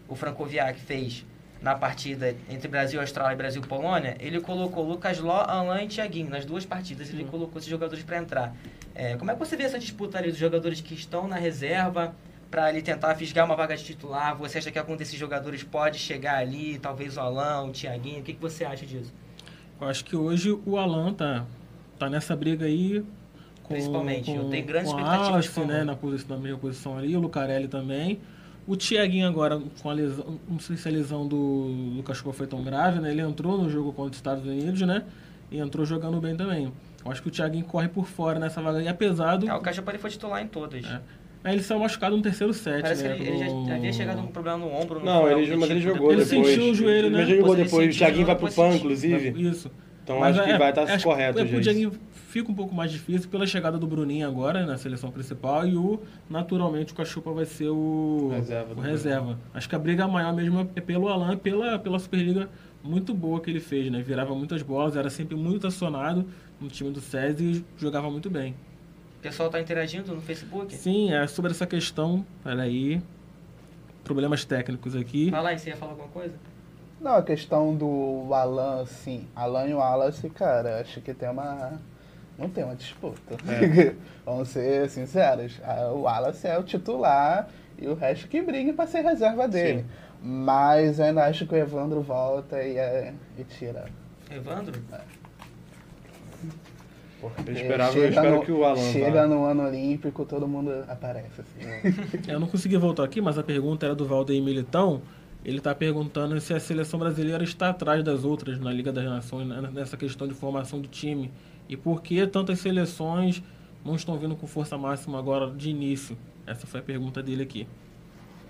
o Francoviac fez na partida entre Brasil, Austrália e Brasil, Polônia, ele colocou Lucas Ló, Alain e Thiaguinho nas duas partidas, ele colocou esses jogadores para entrar. É, como é que você vê essa disputa ali dos jogadores que estão na reserva para ele tentar fisgar uma vaga de titular? Você acha que algum desses jogadores pode chegar ali, talvez o Alain, o Thiaguinho? O que, que você acha disso? Eu acho que hoje o Alan tá, tá nessa briga aí. Com, Principalmente, eu com, tenho grandes com expectativas o né, na, posição, na mesma posição ali, o Lucarelli também. O Thiaguinho agora, com a lesão, não sei se a lesão do, do cachorro foi tão grave, né? Ele entrou no jogo contra os Estados Unidos, né? E entrou jogando bem também. Eu acho que o Thiaguinho corre por fora nessa vaga aí, apesar do. É, o Cachapari foi titular em todas. É. Aí ele saiu machucado no terceiro set, Parece né? que ele, ele já havia chegado com um problema no ombro. Não, foi ele, mas ele tipo, jogou Ele depois. sentiu o joelho, né? Ele jogou Depois ele. O Thiaguinho vai pro PAN, inclusive. Isso. Então Mas acho que é, vai estar acho correto, que pro gente. Diaguinho fica um pouco mais difícil pela chegada do Bruninho agora na seleção principal e o naturalmente o Cachupa vai ser o Reserva o reserva. Acho que a briga maior mesmo é pelo Alan e pela pela Superliga muito boa que ele fez, né? Virava muitas bolas, era sempre muito acionado no time do SES e jogava muito bem. O pessoal tá interagindo no Facebook? Sim, é sobre essa questão, peraí, problemas técnicos aqui. Fala aí, você ia falar alguma coisa? Não, a questão do Alan, assim, Alan e o Wallace, cara, acho que tem uma. Não tem uma disputa. Vamos ser sinceros. O Wallace é o titular e o resto que briga pra ser reserva dele. Mas eu ainda acho que o Evandro volta e, é, e tira. Evandro? Porque Eu esperava- eu espero no, que o Alan Chega vá. no ano olímpico, todo mundo aparece. Assim. Eu não consegui voltar aqui, mas a pergunta era do Valdeir Militão. Ele está perguntando se a seleção brasileira está atrás das outras na Liga das Nações, né, nessa questão de formação do time. E por que tantas seleções não estão vindo com força máxima agora de início? Essa foi a pergunta dele aqui.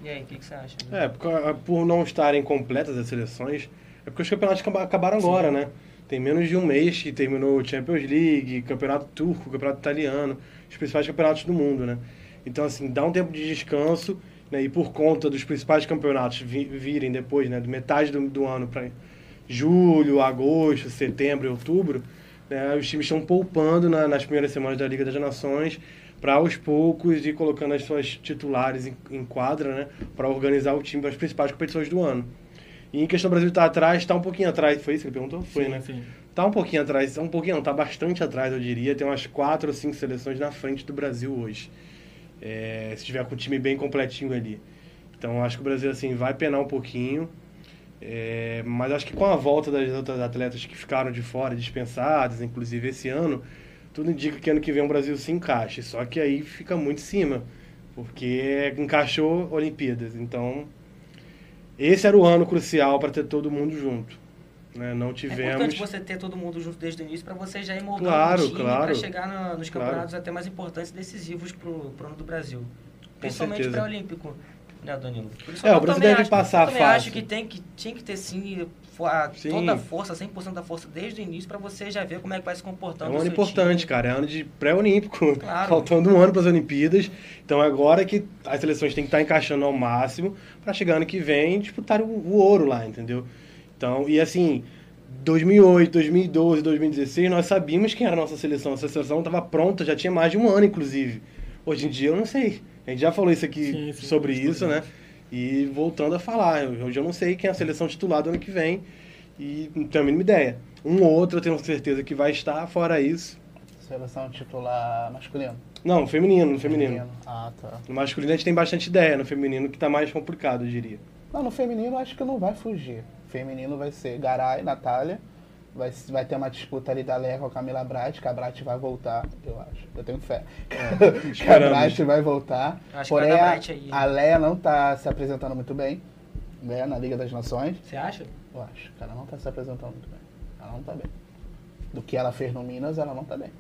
E aí, o que, que você acha? É, por, por não estarem completas as seleções, é porque os campeonatos acaba- acabaram agora, né? Tem menos de um mês que terminou o Champions League, Campeonato Turco, Campeonato Italiano, os principais campeonatos do mundo, né? Então, assim, dá um tempo de descanso, né? E por conta dos principais campeonatos vi- virem depois, né? De metade do, do ano para julho, agosto, setembro e outubro, né? Os times estão poupando na- nas primeiras semanas da Liga das Nações para aos poucos ir colocando as suas titulares em, em quadra, né? Para organizar o time para as principais competições do ano. E em questão do Brasil estar atrás, está um pouquinho atrás, foi isso que ele perguntou? Foi, Sim, né? sim. Tá um pouquinho atrás, um pouquinho não, tá bastante atrás, eu diria. Tem umas quatro ou cinco seleções na frente do Brasil hoje. É, se tiver com o time bem completinho ali. Então acho que o Brasil assim vai penar um pouquinho. É, mas acho que com a volta das outras atletas que ficaram de fora, dispensadas, inclusive esse ano, tudo indica que ano que vem o Brasil se encaixe. Só que aí fica muito em cima, porque encaixou Olimpíadas. Então, esse era o ano crucial para ter todo mundo junto. Né? Não É tivemos. importante você ter todo mundo junto desde o início para você já ir moldando Claro, o time claro. para chegar na- nos Claro. campeonatos até mais importantes e decisivos pro, pro ano do Brasil. Principalmente pré-olímpico, né, Danilo? Por isso É, eu o Brasil deve acho- passar eu fácil. acho que, tem que tinha que ter sim a- Sim. toda a força, 100% da força desde o início para você já ver como é que vai se É comportando um o ano importante, time. cara. É ano de pré-olímpico. Claro. Faltando um ano para as Olimpíadas. Então é agora que as seleções têm que estar encaixando ao máximo para chegar ano que vem e disputar o, o ouro lá, entendeu? Então, e assim, 2008, 2012, 2016, nós sabíamos quem era a nossa seleção. Essa seleção estava pronta, já tinha mais de um ano, inclusive. Hoje em dia eu não sei. A gente já falou isso aqui Sim, sim, sobre isso, né? E voltando a falar, hoje eu não sei quem é a seleção titular do ano que vem. E não tenho a mínima ideia. Um ou outro eu tenho certeza que vai estar, fora isso. Seleção titular masculino. Não, feminino, no feminino. Ah, tá. No masculino a gente tem bastante ideia, no feminino que tá mais complicado, eu diria. Não, no feminino acho que não vai fugir. Feminino vai ser Garay, Natália. Vai, vai ter uma disputa ali da Leia com a Camila Brat, que a Brat vai voltar, eu acho. Eu tenho fé. que a. Brat vai voltar. Acho que Porém, vai Brat aí. a Leia não tá se apresentando muito bem, né, na Liga das Nações. Você acha? Eu acho que ela não tá se apresentando muito bem. Ela não tá bem. Do que ela fez no Minas, ela não tá bem.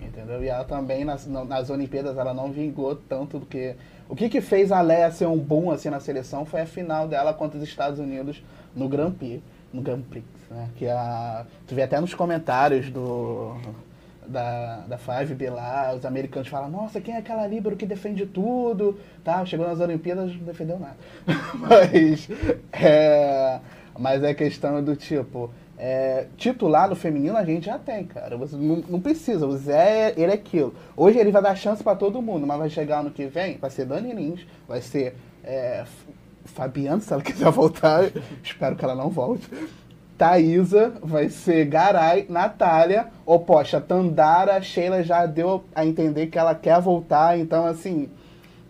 Entendeu? E ela também, nas, na- nas Olimpíadas, ela não vingou tanto do que... O que que fez a Leia ser um boom assim na seleção foi a final dela contra os Estados Unidos no Grand Prix. No Grand Prix, né? Que a... Tu vê até nos comentários do... Da, da Five B lá, os americanos falam, nossa, quem é aquela líbero que defende tudo? Tá, chegou nas Olimpíadas, não defendeu nada. mas, é, mas é questão do tipo, é, titular no feminino a gente já tem, cara. Você não, não precisa. O Zé, ele é aquilo. Hoje ele vai dar chance pra todo mundo, mas vai chegar ano que vem, vai ser Dani Lins, vai ser é, F- Fabiano, se ela quiser voltar. espero que ela não volte. Thaísa, vai ser Garay, Natália, poxa, Tandara, Sheila já deu a entender que ela quer voltar, então assim,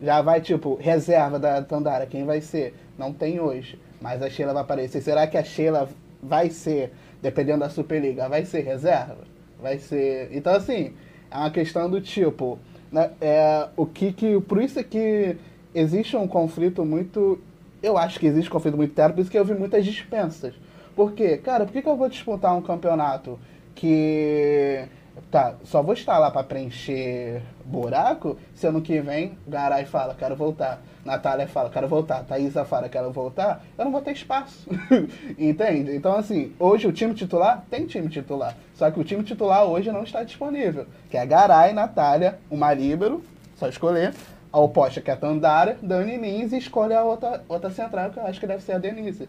já vai tipo, reserva da Tandara, quem vai ser? Não tem hoje, mas a Sheila vai aparecer. Será que a Sheila vai ser, dependendo da Superliga, vai ser reserva? Vai ser. Então assim, é uma questão do tipo, né, é, o que que. Por isso é que existe um conflito muito. Eu acho que existe conflito muito interno, por isso que eu vi muitas dispensas. Por quê? Cara, por que, que eu vou disputar um campeonato que. Tá, só vou estar lá pra preencher buraco se ano que vem Garay fala, quero voltar. Natália fala, quero voltar. Thaísa fala, quero voltar. Eu não vou ter espaço. Entende? Então, assim, hoje o time titular tem time titular. Só que o time titular hoje não está disponível. Que é Garay, Natália, uma líbero, só escolher. A oposta que é a Tandara, Dani Lins e escolhe a outra, outra central, que eu acho que deve ser a Denise.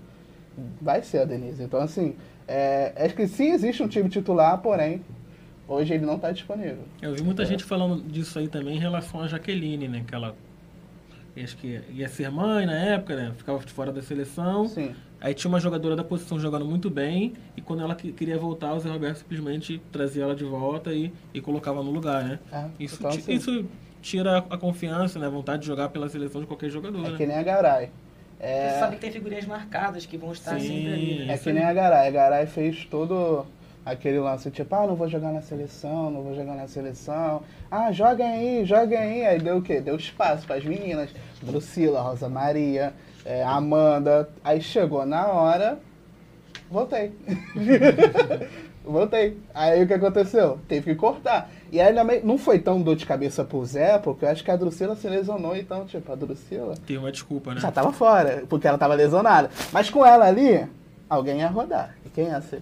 Vai ser a Denise. Então, assim, é, acho que sim existe um time titular, porém, hoje ele não está disponível. Eu vi muita gente falando disso aí também em relação a Jaqueline, né? Que ela acho que ia ser mãe na época, né? Ficava fora da seleção. Sim. Aí tinha uma jogadora da posição jogando muito bem e quando ela que- queria voltar, o Zé Roberto simplesmente trazia ela de volta e, e colocava no lugar, né? É, Isso, então, assim, isso tira a confiança, né? A vontade de jogar pela seleção de qualquer jogador, é né? que nem a Garay. Você É, sabe que tem figurinhas marcadas que vão estar Sim. sempre ali. né? é que nem a Garay. A Garay fez todo aquele lance, tipo, ah, não vou jogar na seleção, não vou jogar na seleção. Ah, joguem aí, joguem aí. Aí deu o quê? Deu espaço para as meninas. Drusila, Rosa Maria, é, Amanda. Aí chegou na hora, voltei. Voltei. Aí o que aconteceu? Teve que cortar. E aí não foi tão dor de cabeça pro Zé, porque eu acho que a Drusila se lesionou, então, tipo, a Drusila Tem uma desculpa, né? já tava fora, porque ela tava lesionada. Mas com ela ali, alguém ia rodar. E quem ia ser?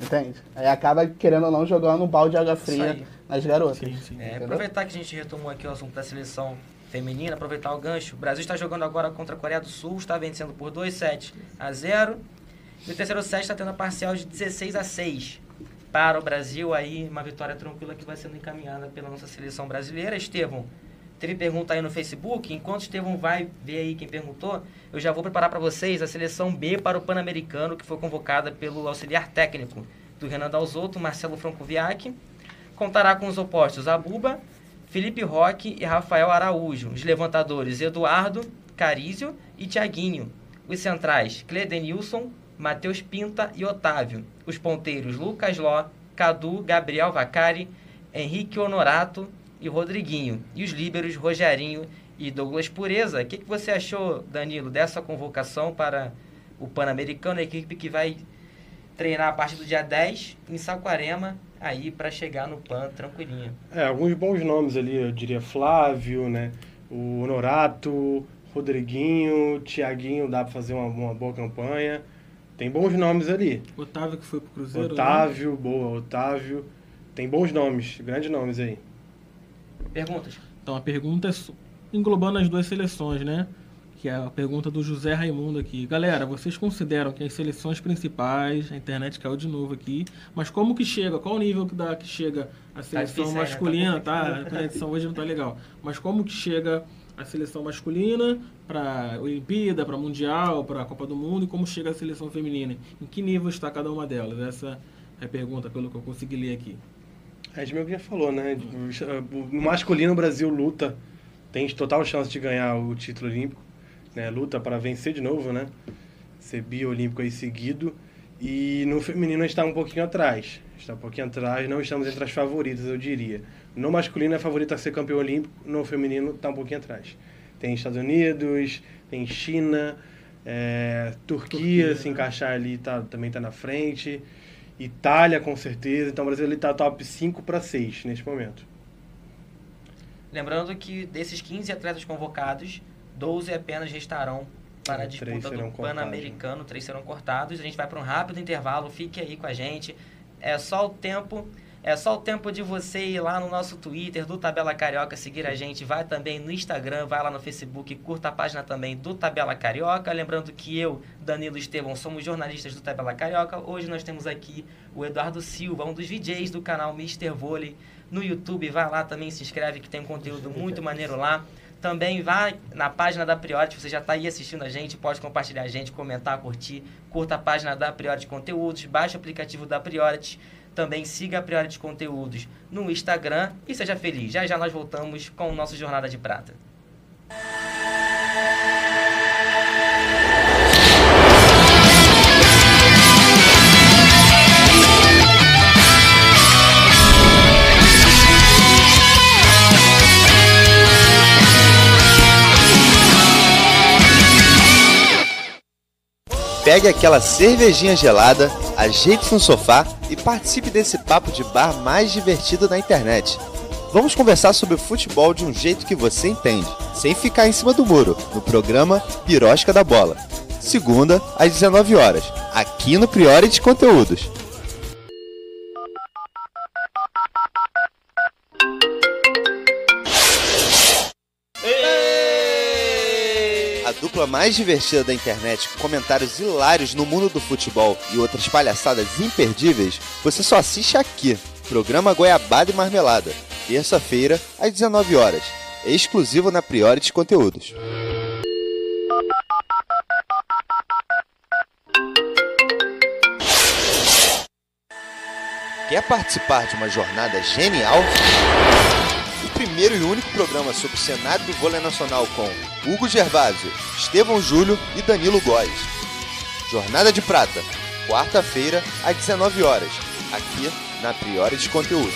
Entende? Aí acaba, querendo ou não, jogando um balde de água fria nas garotas. Sim, sim. É, aproveitar que a gente retomou aqui o assunto da seleção feminina, aproveitar o gancho. O Brasil está jogando agora contra a Coreia do Sul, está vencendo por 2 sets a 0. E o terceiro set está tendo a parcial de 16 a 6 para o Brasil. Aí uma vitória tranquila que vai sendo encaminhada pela nossa seleção brasileira. Estevão, teve pergunta aí no Facebook. Enquanto o vai ver aí quem perguntou, eu já vou preparar para vocês a seleção B para o Pan-Americano, que foi convocada pelo auxiliar técnico do Renan Dalzotto, Marcelo Francoviac. Contará com os opostos Abuba, Felipe Roque e Rafael Araújo. Os levantadores Eduardo, Carísio e Tiaguinho. Os centrais Cledenilson, Matheus Pinta e Otávio. Os ponteiros Lucas Ló, Cadu, Gabriel Vacari, Henrique Honorato e Rodriguinho. E os líberos Rogerinho e Douglas Pureza. O que, que você achou, Danilo, dessa convocação para o Pan-Americano, a equipe que vai treinar a partir do dia 10 em Saquarema, aí para chegar no PAN tranquilinha. É, alguns bons nomes ali, eu diria Flávio, né? O Honorato, Rodriguinho, Tiaguinho, dá pra fazer uma, uma boa campanha. Tem bons nomes ali. Otávio que foi pro Cruzeiro. né? Otávio, boa, Otávio. Tem bons nomes, grandes nomes aí. Perguntas? Então a pergunta é englobando as duas seleções, né? Que é a pergunta do José Raimundo aqui. Galera, vocês consideram que as seleções principais, a internet caiu de novo aqui, mas como que chega? Qual o nível que, dá, que chega a seleção difícil, né? Tá masculina, tá? complicado. A conexão hoje não tá legal. Mas como que chega a seleção masculina para Olimpíada, para Mundial, para a Copa do Mundo e como chega a seleção feminina? Em que nível está cada uma delas? Essa é a pergunta, pelo que eu consegui ler aqui. A Edmil já falou, né? O masculino o Brasil luta, tem total chance de ganhar o título olímpico, né? Luta para vencer de novo, né? Ser biolímpico aí seguido. E no feminino a gente está um pouquinho atrás. Está um pouquinho atrás, não estamos entre as favoritas, eu diria. No masculino é favorito a ser campeão olímpico, no feminino está um pouquinho atrás. Tem Estados Unidos, tem China, é, Turquia, Turquia, se né? encaixar ali tá, também está na frente. Itália com certeza. Então o Brasil está top 5 para 6 neste momento. Lembrando que desses 15 atletas convocados, 12 apenas restarão para a É, disputa do cortados, Pan-Americano, três serão cortados. A gente vai para um rápido intervalo, fique aí com a gente. É só o tempo, é só o tempo de você ir lá no nosso Twitter do Tabela Carioca, seguir a gente, vai também no Instagram, vai lá no Facebook, curta a página também do Tabela Carioca. Lembrando que eu, Danilo Estevão, somos jornalistas do Tabela Carioca. Hoje nós temos aqui o Eduardo Silva, um dos VJs do canal Mr. Vôlei no YouTube. Vai lá também, se inscreve que tem um conteúdo muito maneiro lá. Também vai na página da Priority, você já está aí assistindo a gente, pode compartilhar a gente, comentar, curtir. Curta a página da Priority Conteúdos, baixe o aplicativo da Priority. Também siga a Priority Conteúdos no Instagram e seja feliz. Já já nós voltamos com o nosso Jornada de Prata. Pegue aquela cervejinha gelada, ajeite-se no sofá e participe desse papo de bar mais divertido na internet. Vamos conversar sobre futebol de um jeito que você entende, sem ficar em cima do muro, no programa Pirosca da Bola. Segunda, às 19 horas, aqui no Priority Conteúdos. Dupla mais divertida da internet, com comentários hilários no mundo do futebol e outras palhaçadas imperdíveis, você só assiste aqui. Programa Goiabada e Marmelada, terça-feira, às 19 horas. Exclusivo na Priority Conteúdos. Quer participar de uma jornada genial? Primeiro e único programa sobre o cenário do vôlei nacional com Hugo Gervásio, Estevão Júlio e Danilo Góes. Jornada de Prata, quarta-feira, às 19 horas, aqui na Priority Conteúdos.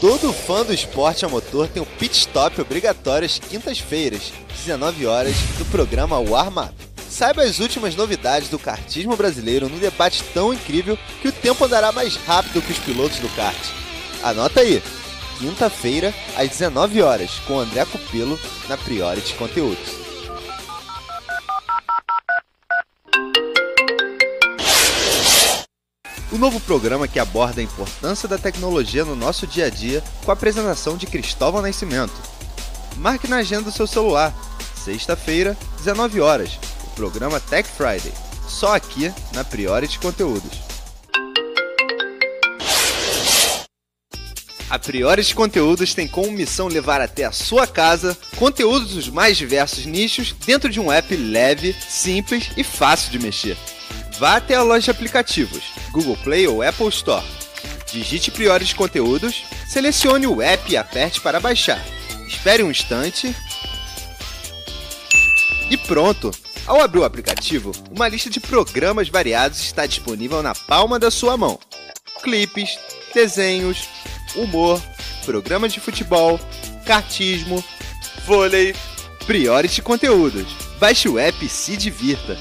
Todo fã do esporte a motor tem um pit stop obrigatório às quintas-feiras, 19 horas, do programa Warm Up. Saiba as últimas novidades do kartismo brasileiro num debate tão incrível que o tempo andará mais rápido que os pilotos do kart. Anota aí, quinta-feira, às 19 horas, com André Cupelo, na Priority Conteúdos. O novo programa que aborda a importância da tecnologia no nosso dia a dia com a apresentação de Cristóvão Nascimento. Marque na agenda do seu celular, sexta-feira, 19 horas, programa Tech Friday, só aqui na Priority Conteúdos. A Priority Conteúdos tem como missão levar até a sua casa conteúdos dos mais diversos nichos dentro de um app leve, simples e fácil de mexer. Vá até a loja de aplicativos, Google Play ou Apple Store. Digite Priority Conteúdos, selecione o app e aperte para baixar. Espere um instante. E pronto! Ao abrir o aplicativo, uma lista de programas variados está disponível na palma da sua mão. Clipes, desenhos, humor, programas de futebol, kartismo, vôlei, Priority Conteúdos. Baixe o app e se divirta.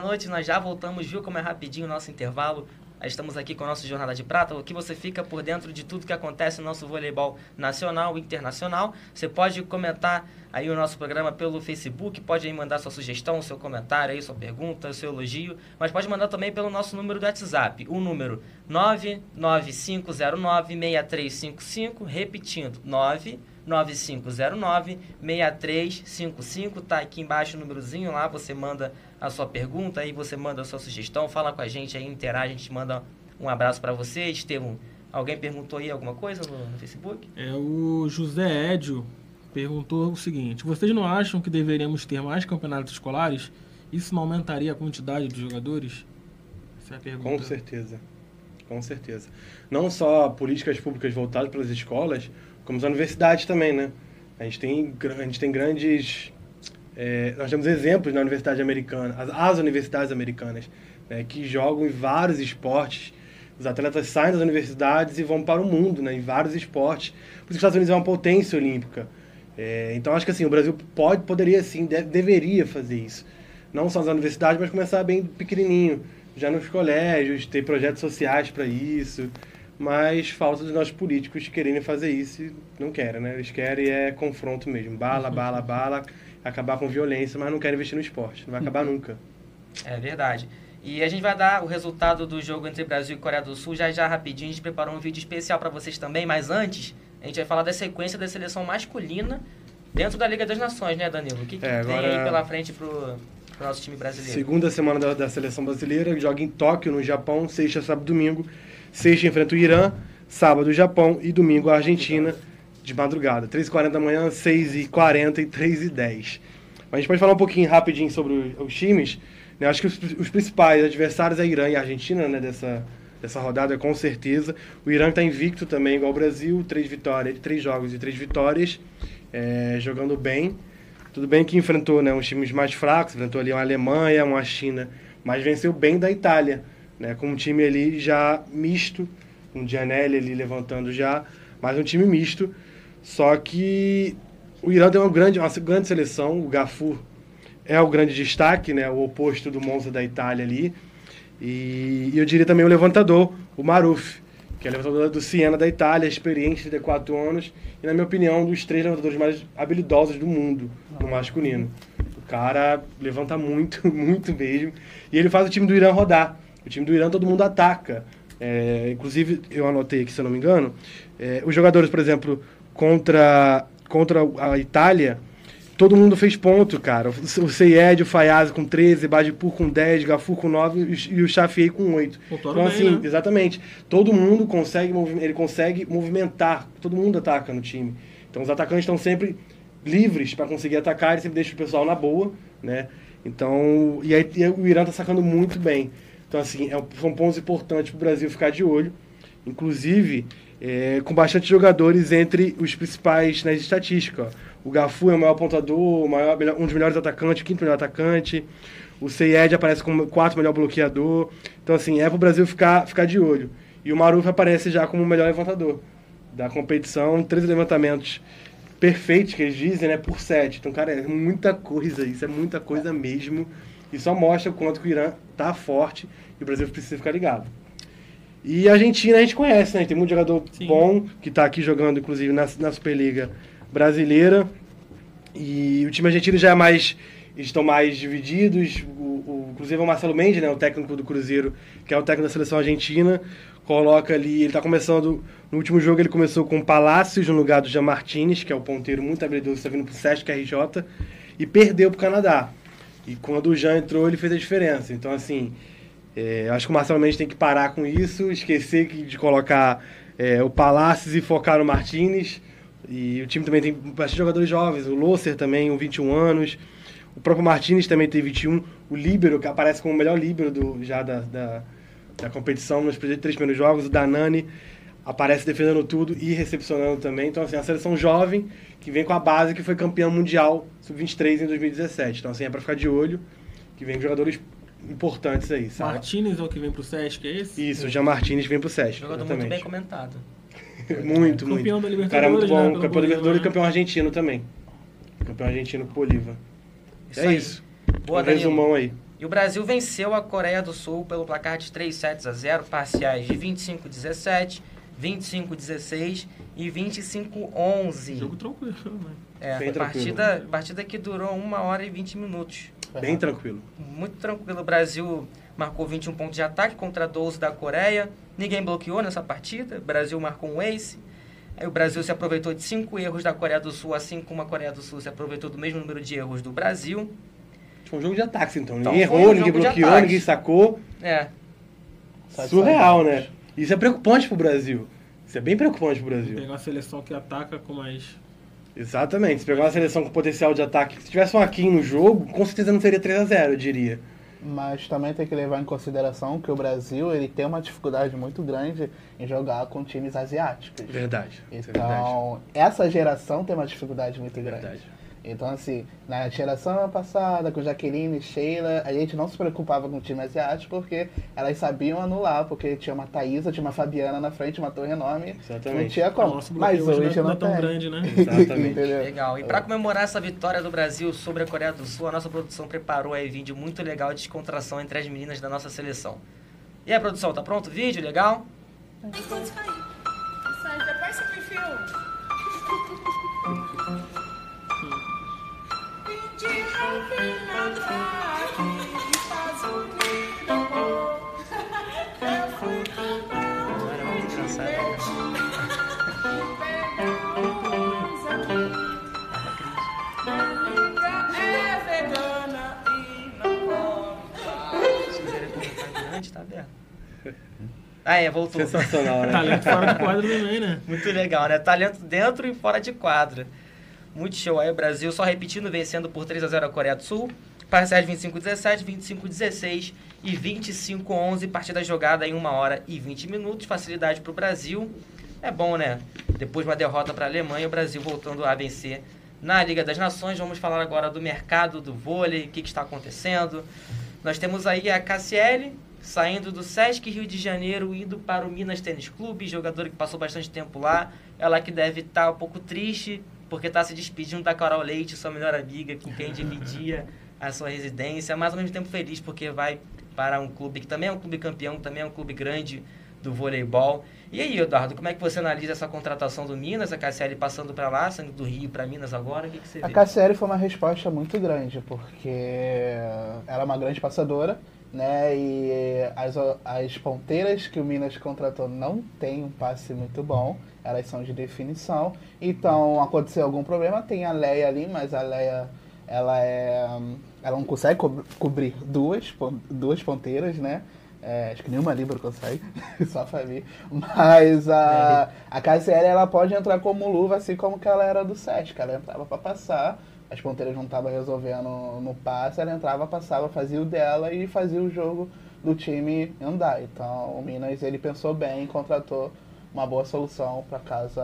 Noite, nós já voltamos, viu como é rapidinho o nosso intervalo? Estamos aqui com a nossa Jornada de Prata, que você fica por dentro de tudo que acontece no nosso voleibol nacional e internacional. Você pode comentar aí o nosso programa pelo Facebook, pode aí mandar sua sugestão, seu comentário aí, sua pergunta, seu elogio, mas pode mandar também pelo nosso número do WhatsApp, o número 995096355, repetindo, 995096355, tá aqui embaixo o númerozinho lá, você manda a sua pergunta, aí você manda a sua sugestão, fala com a gente aí, interage, a gente manda um abraço para você. Estevam, alguém perguntou aí alguma coisa no, no, Facebook? É o José Édio perguntou o seguinte: vocês não acham que deveríamos ter mais campeonatos escolares? Isso não aumentaria a quantidade de jogadores? Essa é a pergunta. Com certeza. com certeza. Não só políticas públicas voltadas para as escolas, como as universidades também, né? A gente tem, a gente tem grandes... É, nós temos exemplos na universidade americana, as, as universidades americanas, né, que jogam em vários esportes. Os atletas saem das universidades e vão para o mundo, né, em vários esportes. Por isso que os Estados Unidos é uma potência olímpica. É, então acho que assim, o Brasil pode, poderia sim, de, deveria fazer isso. Não só nas universidades, mas começar bem pequenininho, já nos colégios, ter projetos sociais para isso. Mas falta dos nossos políticos quererem fazer isso e não querem, né? Eles querem é confronto mesmo, bala, bala, bala, acabar com violência, mas não querem investir no esporte. Não vai acabar nunca. É verdade. E a gente vai dar o resultado do jogo entre Brasil e Coreia do Sul já já rapidinho. A gente preparou um vídeo especial para vocês também, mas antes a gente vai falar da sequência da seleção masculina dentro da Liga das Nações, né, Danilo? O que, que É, tem aí pela frente pro, pro nosso time brasileiro? Segunda semana da, da seleção brasileira, joga em Tóquio, no Japão, sexta, sábado, domingo. Sexta enfrenta o Irã, sábado o Japão e domingo a Argentina, de madrugada. 3h40 da manhã, 6h40 e 3h10. Mas a gente pode falar um pouquinho rapidinho sobre os times. né? Acho que os, os principais adversários é Irã e Argentina, né, dessa, dessa rodada, com certeza. O Irã está invicto também, igual o Brasil, três vitórias, três jogos e três vitórias, é, jogando bem. Tudo bem que enfrentou né, uns times mais fracos, enfrentou ali uma Alemanha, uma China, mas venceu bem da Itália, né, com um time ali já misto, com o Gianelli ali levantando já, mas um time misto. Só que o Irã tem uma grande, uma grande seleção, o Gafur é o grande destaque, né, o oposto do Monza da Itália ali. E, e eu diria também o levantador, o Maruf, que é levantador do Siena da Itália, experiente, 34 anos, e na minha opinião, um dos três levantadores mais habilidosos do mundo, no masculino. O cara levanta muito, muito mesmo, e ele faz o time do Irã rodar. O time do Irã todo mundo ataca. É, inclusive, eu anotei aqui, se eu não me engano, é, os jogadores, por exemplo, contra, contra a Itália, todo mundo fez ponto, cara. O Seyed, o Fayaz com 13, Badipur com 10, Gafur com 9 e o Chafiei com 8. Pontuaram Então, bem, assim, né? exatamente. Todo mundo consegue, ele consegue movimentar, todo mundo ataca no time. Então, os atacantes estão sempre livres para conseguir atacar, ele sempre deixa o pessoal na boa, né? Então, e aí e o Irã tá sacando muito bem. Então, assim, é são pontos importantes para o Brasil ficar de olho. Inclusive, é, com bastante jogadores entre os principais nas estatísticas. O Gafu é o maior melhor- um dos melhores atacantes, o quinto melhor atacante. O Seyed aparece como quarto melhor bloqueador. Então, assim, é para o Brasil ficar, ficar de olho. E o Maruf aparece já como o melhor levantador da competição. Três levantamentos perfeitos, que eles dizem, né? Por sete. Então, cara, é muita coisa. Isso é muita coisa mesmo. E só mostra o quanto que o Irã tá forte e o Brasil precisa ficar ligado. E a Argentina a gente conhece, né? Tem muito jogador Sim. bom que está aqui jogando, inclusive, na, na Superliga Brasileira. E o time argentino já é mais. Eles estão mais divididos. O, o, inclusive o Marcelo Mendes, né, o técnico do Cruzeiro, que é o técnico da seleção argentina, coloca ali. Ele está começando. No último jogo ele começou com o Palácios no lugar do Jean Martinez, que é o ponteiro muito habilidoso, está vindo pro Sesc RJ, e perdeu pro Canadá. E quando o Jean entrou, ele fez a diferença. Então, assim, é, acho que o Marcelo Mendes tem que parar com isso, esquecer que- de colocar é, o Palácios e focar no Martinez. E o time também tem bastante jogadores jovens, o Losser também, com 21 anos. O próprio Martinez também tem 21. O Líbero, que aparece como o melhor Líbero do, já da, da, da competição nos três primeiros jogos. O Danani aparece defendendo tudo e recepcionando também. Então, assim, uma seleção jovem que vem com a base que foi campeã mundial sub-23 em 2017. Então, assim, é para ficar de olho, que vem com jogadores importantes aí, sabe? Martinez é o que vem pro Sesc, é esse? Isso, o Jean Martinez vem pro Sesc, Jogador muito bem exatamente. comentado. muito, muito. Campeão da O cara é muito Libertadores, bom, né, campeão da Libertadores e né? campeão argentino também. Campeão argentino com o Bolívar. Isso é aí. isso. Boa, um Danilo. resumão aí. E o Brasil venceu a Coreia do Sul pelo placar de 3 sets a 0, parciais de 25-17, 25-16 e 25-11. Jogo tranquilo, né? É, Bem tranquilo. partida, partida que durou 1 hora e 20 minutos. Bem tranquilo. Muito tranquilo. O Brasil marcou 21 pontos de ataque contra 12 da Coreia. Ninguém bloqueou nessa partida. O Brasil marcou um ace. Aí o Brasil se aproveitou de cinco erros da Coreia do Sul, assim como a Coreia do Sul se aproveitou do mesmo número de erros do Brasil. Foi um jogo de ataques, então. Então, ninguém foi um errou, ninguém bloqueou, ninguém sacou. É, Surreal, né? Isso é preocupante pro Brasil. Isso é bem preocupante pro Brasil. Pegar uma seleção que ataca com mais. Exatamente. Se pegar uma seleção com potencial de ataque, se tivesse um Akin no jogo, com certeza não seria 3x0, eu diria. mas também tem que levar em consideração que o Brasil ele tem uma dificuldade muito grande em jogar com times asiáticos. Verdade. Então, isso é verdade. essa geração tem uma dificuldade muito grande. Verdade. Então, assim, na geração passada, com Jaqueline e Sheila, a gente não se preocupava com o time asiático porque elas sabiam anular, porque tinha uma Thaísa, tinha uma Fabiana na frente, uma torre enorme. Exatamente. Não tinha como. Nosso Mas bloqueio hoje não, é tão tem. grande, né? Exatamente. Legal. E para comemorar essa vitória do Brasil sobre a Coreia do Sul, a nossa produção preparou aí vídeo muito legal de descontração entre as meninas da nossa seleção. E aí, produção, tá pronto o vídeo? Legal? Enquanto cair. Sai, prepare seu perfil. Tá aberto. Ah, é, voltou. Sensacional, né? Talento fora do quadro também, né? Muito legal, né? Talento dentro e fora de quadra. Muito show aí o Brasil, só repetindo, vencendo por 3 a 0 a Coreia do Sul. Parciais 25-17, 25-16 e 25-11. Partida jogada em 1 hora e 20 minutos. Facilidade para o Brasil. É bom, né? Depois de uma derrota para a Alemanha, o Brasil voltando a vencer na Liga das Nações. Vamos falar agora do mercado do vôlei, o que, que está acontecendo. Nós temos aí a Cassiele, saindo do Sesc Rio de Janeiro, indo para o Minas Tênis Clube, jogadora que passou bastante tempo lá. Ela que deve estar um pouco triste, porque está se despedindo da Carol Leite, sua melhor amiga, com quem dividia a sua residência, mas ao mesmo tempo feliz porque vai para um clube que também é um clube campeão, também é um clube grande do voleibol. E aí, Eduardo, como é que você analisa essa contratação do Minas, a KCL passando para lá, saindo do Rio para Minas agora? O que, que você A vê? KCL foi uma resposta muito grande, porque ela é uma grande passadora, né? E as, as ponteiras que o Minas contratou não têm um passe muito bom, elas são de definição. Então, aconteceu algum problema, tem a Leia ali, mas a Leia ela é. Ela não consegue co- cobrir duas, duas ponteiras, né? É, acho que nenhuma Libra consegue, só a Fabi. Mas a, a KCL ela pode entrar como luva, assim como que ela era do SESC. Ela entrava para passar, as ponteiras não estavam resolvendo no passe, ela entrava, passava, fazia o dela e fazia o jogo do time andar. Então o Minas ele pensou bem contratou uma boa solução para caso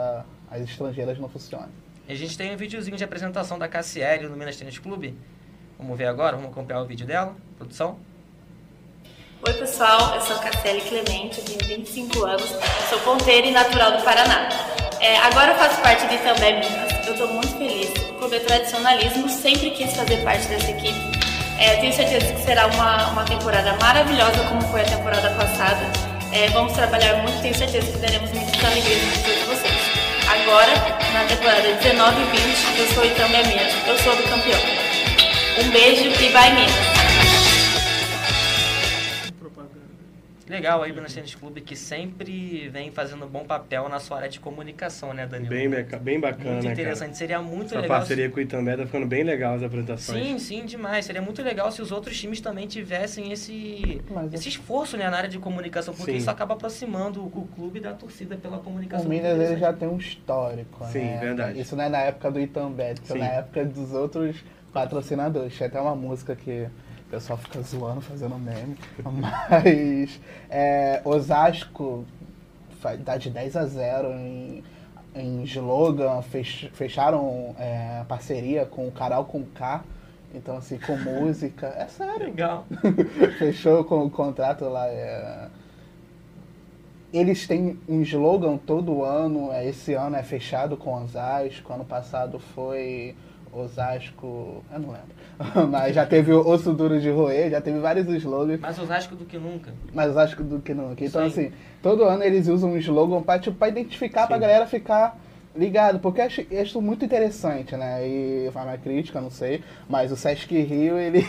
as estrangeiras não funcionem. A gente tem um videozinho de apresentação da KCL no Minas Tênis Clube. Vamos ver agora, vamos acompanhar o vídeo dela, produção. Oi pessoal, eu sou Cassiele Clemente, eu tenho 25 anos, sou ponteira e natural do Paraná. É, agora eu faço parte de Itambé Minas, eu estou muito feliz. O Clube Tradicionalismo sempre quis fazer parte dessa equipe. É, tenho certeza que será uma, uma temporada maravilhosa como foi a temporada passada. É, vamos trabalhar muito, tenho certeza que daremos muitas alegrias para todos vocês. Agora, na temporada 19 e 20, eu sou Itambé Minas, eu sou a campeão. Um beijo e bye Minas! Legal aí, Minas Tênis Clube, que sempre vem fazendo um bom papel na sua área de comunicação, né, Danilo? Bem, bem bacana, Muito interessante. cara? Seria muito Essa legal. parceria com o Itambé tá ficando bem legal as apresentações. Sim, sim, demais. Seria muito legal se os outros times também tivessem esse, Mas esse esforço né, na área de comunicação, porque Sim. isso acaba aproximando o, o clube da torcida pela comunicação. O Minas ele já tem um histórico, Sim, né? verdade. Isso não é na época do Itambé, isso é Sim. na época dos outros patrocinadores. Tem até uma música que o pessoal fica zoando, fazendo meme. Mas é, Osasco dá de 10 a 0 em, em slogan, fech- fecharam é, parceria com o Carol com K. Então, assim, com música. É sério. Legal. Fechou com o contrato lá. é. Eles têm um slogan todo ano. é, Esse ano é fechado com Osasco. Ano passado foi Osasco. Eu não lembro. Mas já teve o Osso Duro de Roer, já teve vários slogans. Mais Osasco do que nunca. Mas Osasco do que nunca. Então, Sim. assim, todo ano eles usam um slogan pra, tipo, pra identificar, pra Sim. galera ficar ligado. Porque eu acho isso muito interessante, né? E foi uma crítica, não sei. Mas o Sesc Rio, ele,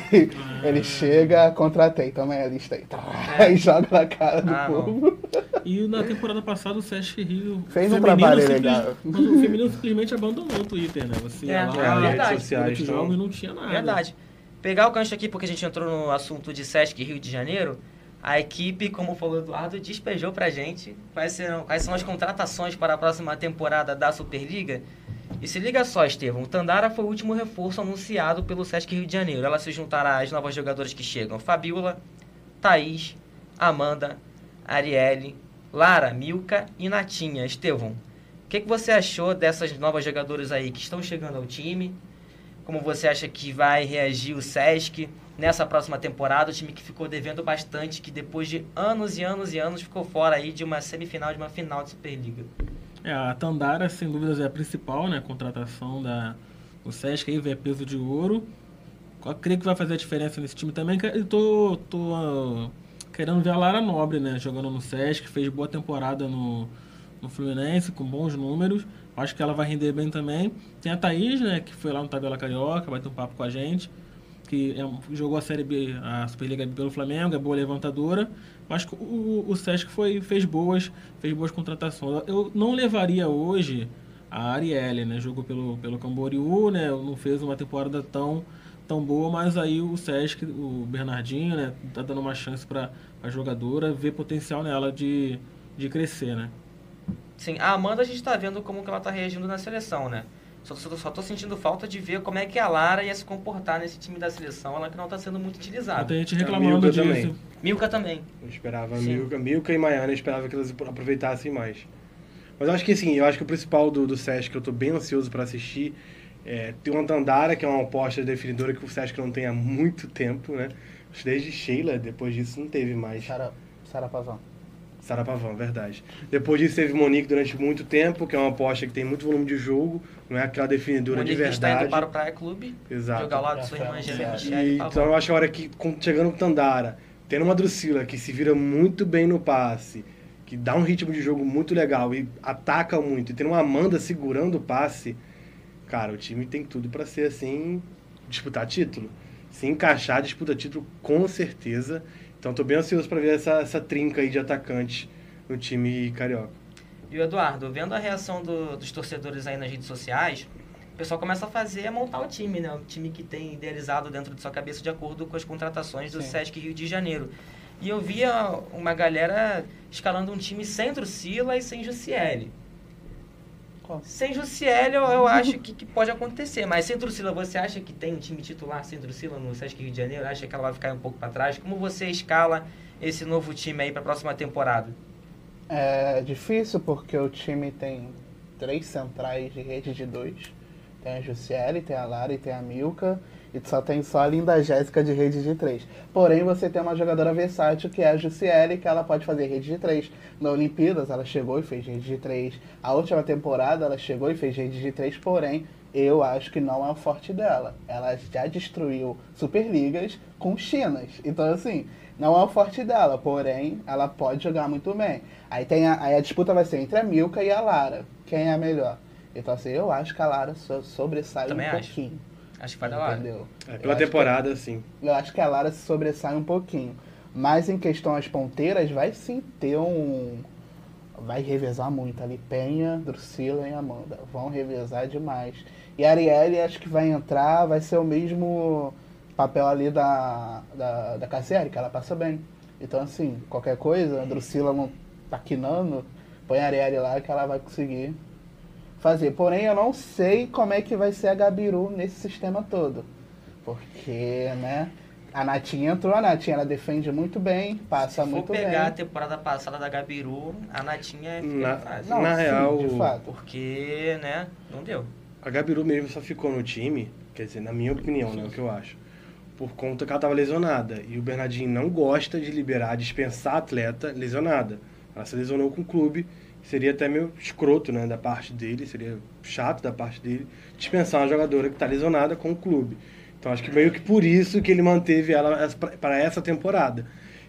ele chega, contratei também a lista aí. Tá, e joga na cara do Ah, não. povo. E na temporada passada o Sesc Rio Fez um trabalho simples- legal. mas O feminino simplesmente abandonou o Twitter, né? Você ia É, lá, é ia verdade. durante Sociais, então- jogos e não tinha nada. Verdade. Pegar o gancho aqui, porque a gente entrou no assunto de Sesc Rio de Janeiro, a equipe, como falou Eduardo, despejou pra gente quais, serão, quais são as contratações para a próxima temporada da Superliga. E se liga só, Estevão, o Tandara foi o último reforço anunciado pelo Sesc Rio de Janeiro. Ela se juntará às novas jogadoras que chegam: Fabiola, Thaís, Amanda, Arielle, Lara, Milka e Natinha. Estevão, o que, que você achou dessas novas jogadoras aí que estão chegando ao time? Como você acha que vai reagir o Sesc nessa próxima temporada? O time que ficou devendo bastante, que depois de anos e anos e anos ficou fora aí de uma semifinal, de uma final de Superliga. É, a Tandara, sem dúvidas, é a principal, né? Contratação da o Sesc aí, é peso de ouro. Eu creio que vai fazer a diferença nesse time também. Eu tô, tô querendo ver a Lara Nobre, né? Jogando no Sesc, fez boa temporada no, no Fluminense, com bons números. Acho que ela vai render bem também. Tem a Thaís, né? Que foi lá no Tabela Carioca, vai ter um papo com a gente. Que é, jogou a Série B, a Superliga B pelo Flamengo, é boa levantadora. Mas o, o Sesc foi, fez boas fez boas contratações. Eu não levaria hoje a Arielle, né? Jogou pelo, pelo Camboriú, né? Não fez uma temporada tão, tão boa, mas aí o Sesc, o Bernardinho, né? Tá dando uma chance para a jogadora ver potencial nela de, de crescer, né? Sim, a Amanda a gente está vendo como que ela está reagindo na seleção, né? Só, só, só tô sentindo falta de ver como é que a Lara ia se comportar nesse time da seleção, ela que não está sendo muito utilizada. Tem gente reclamando Milka disso. também. Milka também. Eu esperava Sim. Milka, Milka e Maiana, eu esperava que elas aproveitassem mais. Mas eu acho que assim, eu acho que o principal do, do Sesc que eu tô bem ansioso para assistir é tem uma Tandara, que é uma aposta definidora que o Sesc não tem há muito tempo, né? Acho que Desde Sheila, depois disso não teve mais. Sara, Sara Pavão. Sara Pavão, verdade. Depois disso teve Monique durante muito tempo, que é uma aposta que tem muito volume de jogo, não é aquela definidora de Monique está verdade. indo para o Praia Clube, Exato. jogar lado de sua irmã. E, então eu acho a hora que, com- chegando o Tandara, tendo uma Drusila que se vira muito bem no passe, que dá um ritmo de jogo muito legal e ataca muito, e tendo uma Amanda segurando o passe, cara, o time tem tudo pra ser assim, disputar título. Se encaixar, disputa título com certeza. Então tô bem ansioso pra ver essa, essa trinca aí de atacante no time carioca. E o Eduardo, vendo a reação do- dos torcedores aí nas redes sociais, o pessoal começa a fazer, a montar o time, né? O time que tem idealizado dentro de sua cabeça de acordo com as contratações do Sim. Sesc Rio de Janeiro. E eu via uma galera escalando um time sem Drusila e sem Jussiele. Qual? Sem Jussiele eu, eu acho que, que pode acontecer, mas sem Drusila, você acha que tem um time titular sem Drusila no Sesc Rio de Janeiro? Acha que ela vai ficar um pouco para trás? Como você escala esse novo time aí para a próxima temporada? É difícil porque o time tem três centrais de rede de dois. Tem a Jussiele, tem a Lara e tem a Milka. E só tem só a linda Jéssica de rede de três. Porém, você tem uma jogadora versátil que é a Jussiele, que ela pode fazer rede de três. Na Olimpíadas, ela chegou e fez rede de três. A última temporada, ela chegou e fez rede de três. Porém, eu acho que não é o forte dela. Ela já destruiu Superligas com Chinas. Então, assim, não é o forte dela. Porém, ela pode jogar muito bem. Aí, tem a, aí a disputa vai ser entre a Milka e a Lara. Quem é a melhor? Então, assim, eu acho que a Lara so- sobressai Também um pouquinho. Acho que vai dar lá. Entendeu? É, Eu pela acho que- temporada, sim. eu acho que a Lara se sobressai um pouquinho. Mas em questão às ponteiras, vai sim ter um. Vai revezar muito ali. Penha, Drusila e Amanda. Vão revezar demais. E a Arielle acho que vai entrar, vai ser o mesmo papel ali da, da, da Cassiari, que ela passa bem. Então, assim, qualquer coisa, a Drusila não tá quinando, põe a Arielle lá que ela vai conseguir fazer. Porém, eu não sei como é que vai ser a Gabiru nesse sistema todo. Porque, né? A Natinha entrou, a Natinha ela defende muito bem, passa Se for muito pegar a bem. temporada passada da Gabiru, a Natinha fica Na- fácil. Não, Na sim, real, de fato. Porque, né, não deu. A Gabiru mesmo só ficou no time, quer dizer, na minha opinião, né, o que eu acho, por conta que ela estava lesionada. E o Bernardinho não gosta de liberar, dispensar atleta lesionada. Ela se lesionou com o clube, seria até meio escroto, né, da parte dele, seria chato da parte dele, dispensar uma jogadora que está lesionada com o clube. Então acho que meio que por isso que ele manteve ela para essa temporada.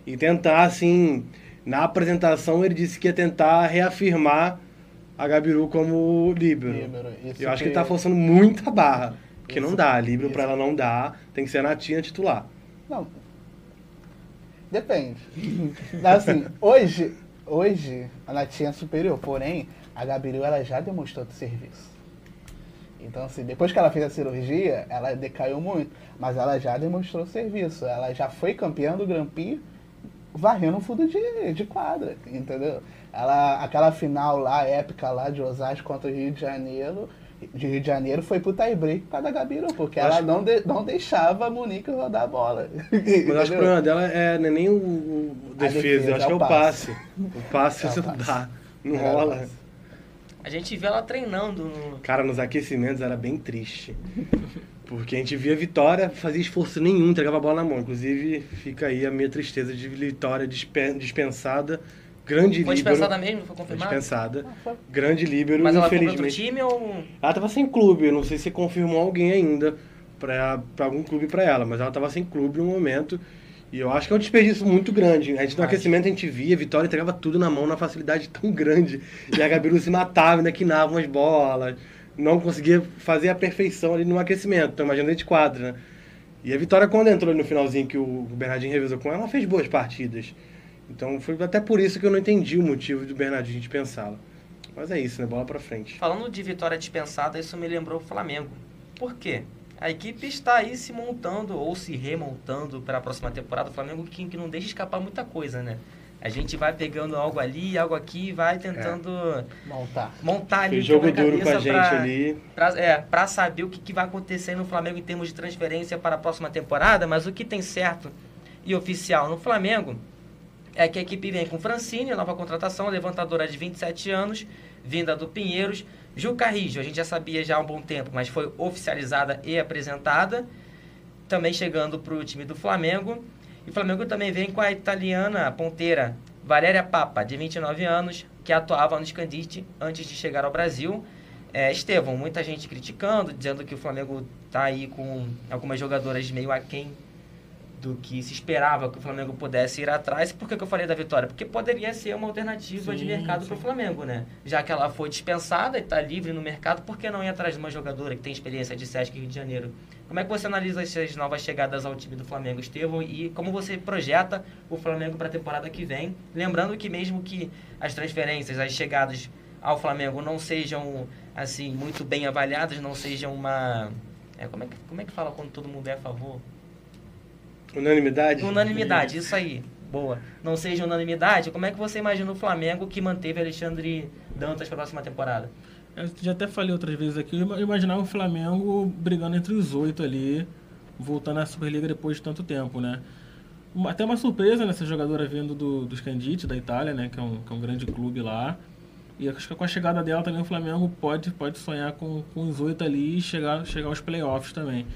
E tentar, assim, na apresentação ele disse que ia tentar reafirmar a Gabiru como líbero. Líbero, Eu acho que que- ele tá forçando muito a barra. Porque não dá, líbero pra ela não dá, tem que ser a Natinha titular. Não. Depende. assim, hoje, hoje a Natinha é superior, porém, a Gabiru ela já demonstrou de serviço. Então, assim, depois que ela fez a cirurgia, ela decaiu muito, mas ela já demonstrou serviço. Ela já foi campeã do Grand Prix varrendo fundo de, de quadra, entendeu? Ela, aquela final lá, épica lá de Osasco contra o Rio de Janeiro, de Rio de Janeiro foi pro tie-break por causa da Gabiru, porque ela não, de- não deixava a Monique rodar a bola. Mas eu acho que o problema dela é, não é nem o, o defesa, defesa, eu acho é que é o passe. O passe É você não dá. Não É rola. A gente vê ela treinando no. Cara, nos aquecimentos era bem triste. Porque a gente via Vitória, fazia esforço nenhum, entregava a bola na mão. Inclusive, fica aí a minha tristeza de Vitória dispen- dispensada. Grande Foi líbero. dispensada mesmo? Foi Foi confirmado? dispensada. Grande líbero, Mas ela foi para outro infelizmente. time ou. Ela tava sem clube, eu não sei se confirmou alguém ainda pra, pra algum clube pra ela, mas ela tava sem clube no momento. E eu acho que é um desperdício muito grande. A gente no Acho. aquecimento a gente via, a Vitória entregava tudo na mão numa facilidade tão grande. E a Gabiru se matava, ainda quinava umas bolas. Não conseguia fazer a perfeição ali no aquecimento. Então imagina dentro de quadra, né? E a Vitória, quando entrou ali no finalzinho que o Bernardinho revezou com ela, ela fez boas partidas. Então foi até por isso que eu não entendi o motivo do Bernardinho dispensá-la. Mas é isso, né? Bola pra frente. Falando de vitória dispensada, isso me lembrou o Flamengo. Por quê? A equipe está aí se montando ou se remontando para a próxima temporada. O Flamengo que, que não deixa escapar muita coisa, né? A gente vai pegando algo ali, algo aqui vai tentando Montar. montar ali Fez jogo duro com a gente pra- ali. Pra, é, pra saber o que, que vai acontecer no Flamengo em termos de transferência para a próxima temporada, mas o que tem certo e oficial no Flamengo é que a equipe vem com Francine, nova contratação, levantadora de 27 anos, vinda do Pinheiros. Ju Carrijo, a gente já sabia já há um bom tempo, mas foi oficializada e apresentada. Também chegando para o time do Flamengo. E o Flamengo também vem com a italiana a ponteira Valéria Papa, de 29 anos, que atuava no Scandite antes de chegar ao Brasil. É, muita gente criticando, dizendo que o Flamengo está aí com algumas jogadoras meio aquém do que se esperava que o Flamengo pudesse ir atrás. Por que, que eu falei da vitória? Porque poderia ser uma alternativa de Sim, mercado sim. para o Flamengo, né? Já que ela foi dispensada e está livre no mercado, por que não ir atrás de uma jogadora que tem experiência de Sesc Rio de Janeiro? Como é que você analisa essas novas chegadas ao time do Flamengo, Estevão? E como você projeta o Flamengo para a temporada que vem? Lembrando que mesmo que as transferências, as chegadas ao Flamengo não sejam assim muito bem avaliadas, não sejam uma... é, como, é que, como é que fala quando todo mundo é a favor? Unanimidade? Unanimidade, isso aí. Boa. Não seja unanimidade, como é que você imagina o Flamengo que manteve Alexandre Dantas para a próxima temporada? Eu já até falei outras vezes aqui, eu ima- imaginava o Flamengo brigando entre os oito ali, voltando à Superliga depois de tanto tempo, né? Até uma surpresa nessa jogadora vindo do, do Scandite, da Itália, né? Que é, um, que é um grande clube lá. E acho que com a chegada dela também o Flamengo pode, pode sonhar com, com os oito ali e chegar, chegar aos playoffs também.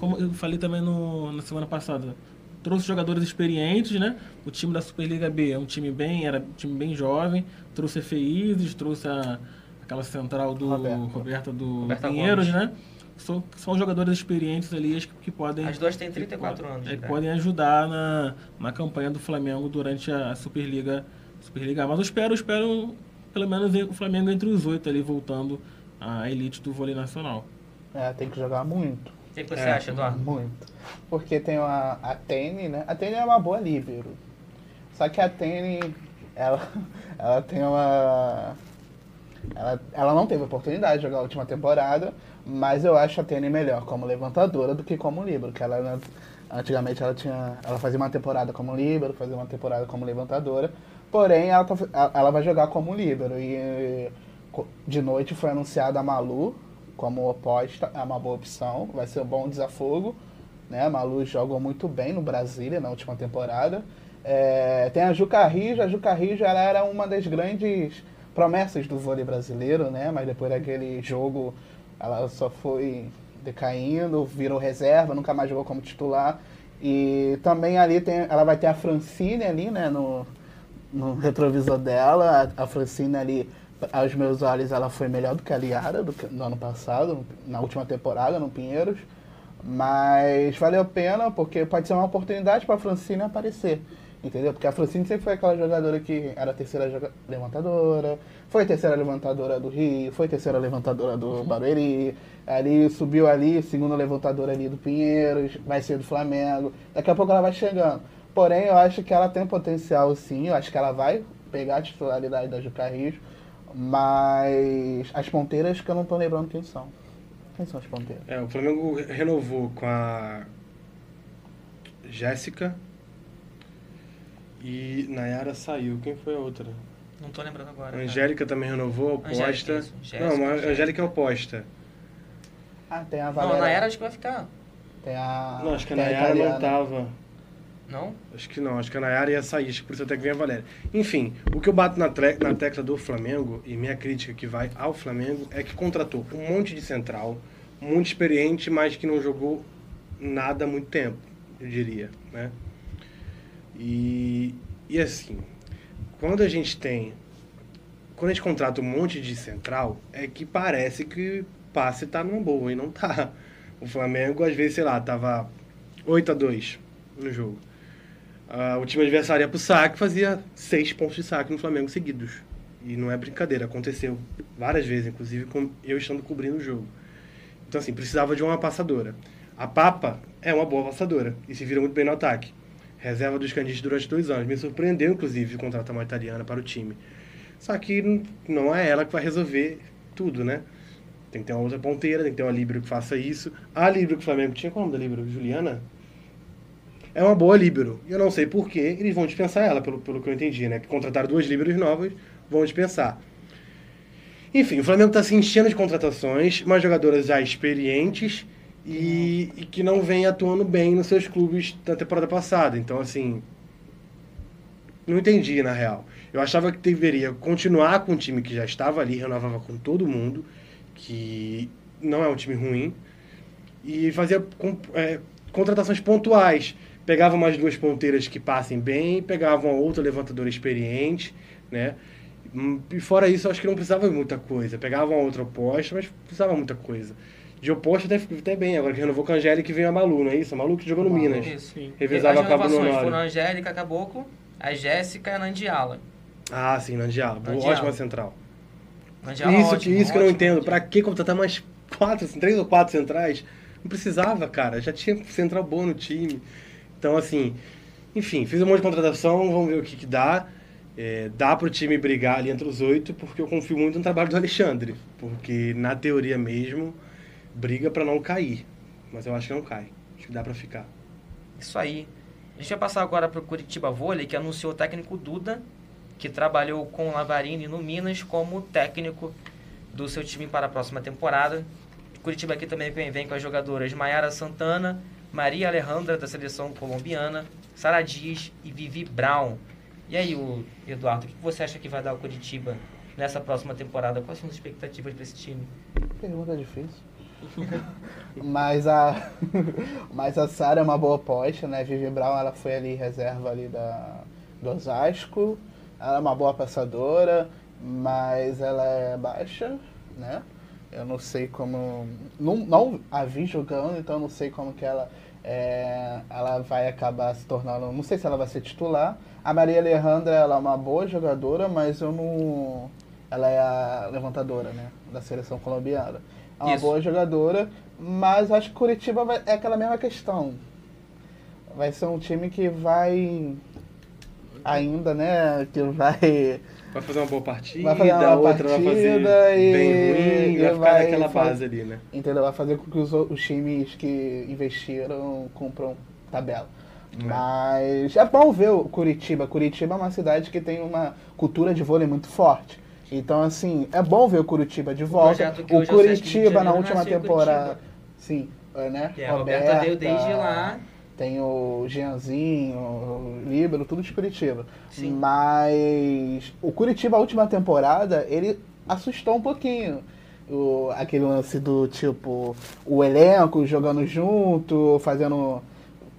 Como eu falei também no, na semana passada, trouxe jogadores experientes, né? O time da Superliga B é um time bem, era um time bem jovem, trouxe a Feizes, trouxe a, aquela central do Roberta. Roberta do Roberta Pinheiros, Gomes. né? São, são jogadores experientes ali que, que podem As duas têm 34 que, anos. é, que cara. podem ajudar na, na campanha do Flamengo durante a Superliga, Superliga. A. Mas eu espero, eu espero pelo menos o Flamengo entre os oito ali voltando à elite do vôlei nacional. É, tem que jogar muito. O que, que você É. acha, Eduardo? Muito. Porque tem a, a Tene, né? A Tene é uma boa líbero. Só que a Tene, ela, ela tem uma. Ela, ela não teve oportunidade de jogar a última temporada, mas eu acho a Tene melhor como levantadora do que como líbero. Que ela, antigamente ela tinha. Ela fazia uma temporada como líbero, fazia uma temporada como levantadora. Porém, ela, tá- ela- vai jogar como líbero. E de noite foi anunciada a Malu como oposta, é uma boa opção, vai ser um bom desafogo. Né? Malu jogou muito bem no Brasília na última temporada. É, tem a Ju Carrijo, a Ju Carrijo ela era uma das grandes promessas do vôlei brasileiro, né? mas depois daquele jogo ela só foi decaindo, virou reserva, nunca mais jogou como titular. E também ali tem, ela vai ter a Francine ali, né, no, no retrovisor dela. A, a Francine ali, aos meus olhos, ela foi melhor do que a Liara do, no ano passado, na última temporada, no Pinheiros. Mas valeu a pena, porque pode ser uma oportunidade para a Francine aparecer. Entendeu? Porque a Francine sempre foi aquela jogadora que era terceira levantadora, foi terceira levantadora do Rio, foi terceira levantadora do Barueri, ali subiu ali, segunda levantadora ali do Pinheiros, vai ser do Flamengo. Daqui a pouco ela vai chegando. Porém, eu acho que ela tem potencial sim, eu acho que ela vai pegar a titularidade da Juca Rios, mas as ponteiras que eu não tô lembrando quem são. Quem são as ponteiras? É, o Flamengo renovou com a Jéssica e Nayara saiu. Quem foi a outra? Não tô lembrando agora. A cara. Angélica também renovou, Angélica, oposta. isso. Jéssica, Não, a Angélica. Angélica é oposta. Ah, tem a Não, Valéria. na era acho que vai ficar. Tem a. Não, acho que a Nayara não tava. Não? Acho que não, acho que a Nayara ia sair, acho que por isso até que vem a Valéria. Enfim, o que eu bato na, na tecla do Flamengo, e minha crítica que vai ao Flamengo, é que contratou um monte de central, muito experiente, mas que não jogou nada há muito tempo, eu diria, né? E, e assim, quando a gente tem. Quando a gente contrata um monte de central, é que parece que passe tá numa boa e não tá. O Flamengo, às vezes, sei lá, tava 8 a 2 no jogo. Ah, o time adversário ia pro saque fazia seis pontos de saque no Flamengo seguidos. E não é brincadeira, aconteceu várias vezes, inclusive com eu estando cobrindo o jogo. Então, assim, precisava de uma passadora. A Papa é uma boa passadora e se vira muito bem no ataque. Reserva dos Candistas durante dois anos. Me surpreendeu, inclusive, contratar uma italiana para o time. Só que não é ela que vai resolver tudo, né? Tem que ter uma outra ponteira, tem que ter uma líbero que faça isso. A líbero que o Flamengo tinha, qual é nome da líbero? Juliana? É uma boa líbero. E eu não sei por que eles vão dispensar ela, pelo, pelo que eu entendi, né? Que contrataram duas líberos novas, vão dispensar. Enfim, o Flamengo está se enchendo de contratações, umas jogadoras já experientes e, e que não vêm atuando bem nos seus clubes da temporada passada. Então, assim, não entendi, na real. Eu achava que deveria continuar com o time que já estava ali, renovava com todo mundo, que não é um time ruim, e fazia é, contratações pontuais. Pegava umas duas ponteiras que passem bem, pegava uma outra levantadora experiente, né? Hum, E fora isso, acho que não precisava de muita coisa. Pegava uma outra oposta, mas precisava muita coisa. De oposta até, até bem, agora que renovou com a Angélica e veio a Malu, não é isso? A Malu que jogou no Minas. Isso. Sim. Com a Honório. foram a Angélica Caboclo, a Jéssica e a Nandiala. Ah, sim, Nandiala. Boa, Nandiala. Ótima central. Nandiala isso, ótimo, que, isso que eu não entendo. ótimo. Pra que contratar mais quatro, três ou quatro centrais? Não precisava, cara. Já tinha central boa no time. Então, assim, enfim, fiz um monte de contratação, vamos ver o que, que dá. É, dá pro time brigar ali entre os oito, porque eu confio muito no trabalho do Alexandre. Porque, na teoria mesmo, briga pra não cair. Mas eu acho que não cai. Acho que dá pra ficar. Isso aí. A gente vai passar agora para o Curitiba Vôlei, que anunciou o técnico Duda, que trabalhou com o Lavarini no Minas como técnico do seu time para a próxima temporada. Curitiba aqui também vem com as jogadoras Maiara Santana, Maria Alejandra, da seleção colombiana, Sara Dias e Vivi Brown. E aí, o Eduardo, o que você acha que vai dar o Curitiba nessa próxima temporada? Quais são as expectativas para esse time? Pergunta difícil. mas a mas a Sara é uma boa aposta, né? Vivi Brown, ela foi ali reserva ali da do Osasco. Ela é uma boa passadora, mas ela é baixa, né? Eu não sei como não, não a vi jogando, então eu não sei como que ela é, ela vai acabar se tornando, não sei se ela vai ser titular. A Maria Alejandra, ela é uma boa jogadora, mas eu não ela é a levantadora, né, da seleção colombiana. É uma Isso. boa jogadora, mas acho que Curitiba vai, é aquela mesma questão. Vai ser um time que vai ainda, né, que vai Vai fazer uma boa partida, Vai fazer uma outra vai fazer partida e- bem ruim, e vai ficar vai naquela fazer- base ali, né? entendeu? Vai fazer com que os, o- os times que investiram cumpram tabela. Mas é bom ver o Curitiba. Curitiba é uma cidade que tem uma cultura de vôlei muito forte. Então, assim, é bom ver o Curitiba de volta. O é o de Curitiba na Janeiro última em temporada. Sim, é, né? Que a Roberta veio desde lá. Tem o Jeanzinho, o Líbero, tudo de Curitiba. Sim. Mas o Curitiba, a última temporada, ele assustou um pouquinho. O, aquele lance do tipo, o elenco jogando junto, fazendo.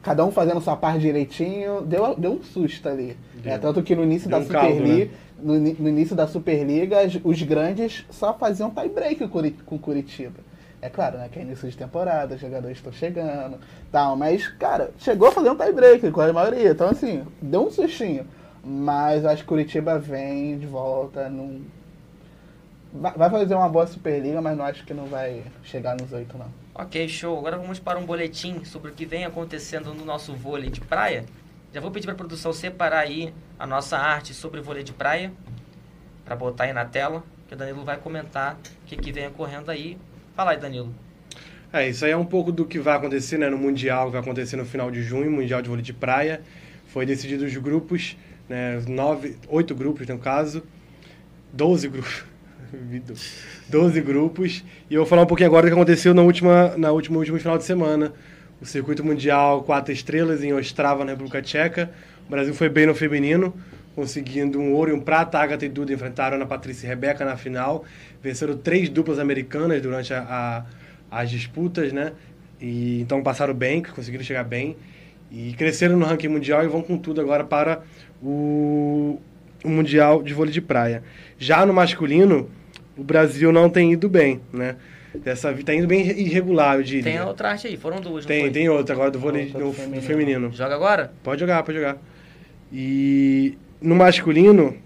Cada um fazendo sua parte direitinho, deu, deu um susto ali. Deu. É, tanto que no início Deu da um caldo, Superliga, né? no, no início da Superliga, os grandes só faziam tie break com Curitiba. É claro, né? Que é início de temporada, os jogadores estão chegando, tal, mas, cara, chegou a fazer um tie break com a maioria. Então, assim, deu um sustinho. Mas acho que Curitiba vem de volta. Vai vai fazer uma boa Superliga, mas não acho que não vai chegar nos oito, não. Ok, show. Agora vamos para um boletim sobre o que vem acontecendo no nosso vôlei de praia. Já vou pedir para a produção separar aí a nossa arte sobre vôlei de praia, para botar aí na tela, que o Danilo vai comentar o que, que vem ocorrendo aí. Fala aí, Danilo. É, isso aí é um pouco do que vai acontecer né, no Mundial, que vai acontecer no final de junho, Mundial de Vôlei de Praia. Foi decidido os grupos, né, nove, oito grupos no caso, doze grupos, Vido. 12 grupos. E eu vou falar um pouquinho agora do que aconteceu na última, na última, último final de semana. O circuito mundial quatro estrelas em Ostrava, na República Tcheca. O Brasil foi bem no feminino, conseguindo um ouro e um prata. A Agatha e Duda enfrentaram a Ana Patrícia e Rebeca na final. Venceram três duplas americanas durante a, a- as disputas, né? E, então passaram bem, conseguiram chegar bem. E cresceram no ranking mundial e vão com tudo agora para o, o Mundial de Vôlei de Praia. Já no masculino, o Brasil não tem ido bem, né? Dessa está indo bem irregular, eu diria. Tem outra arte aí, foram duas, Tem, tem outra agora do vôlei do do feminino. feminino. Joga agora? Pode jogar, pode jogar. E no masculino,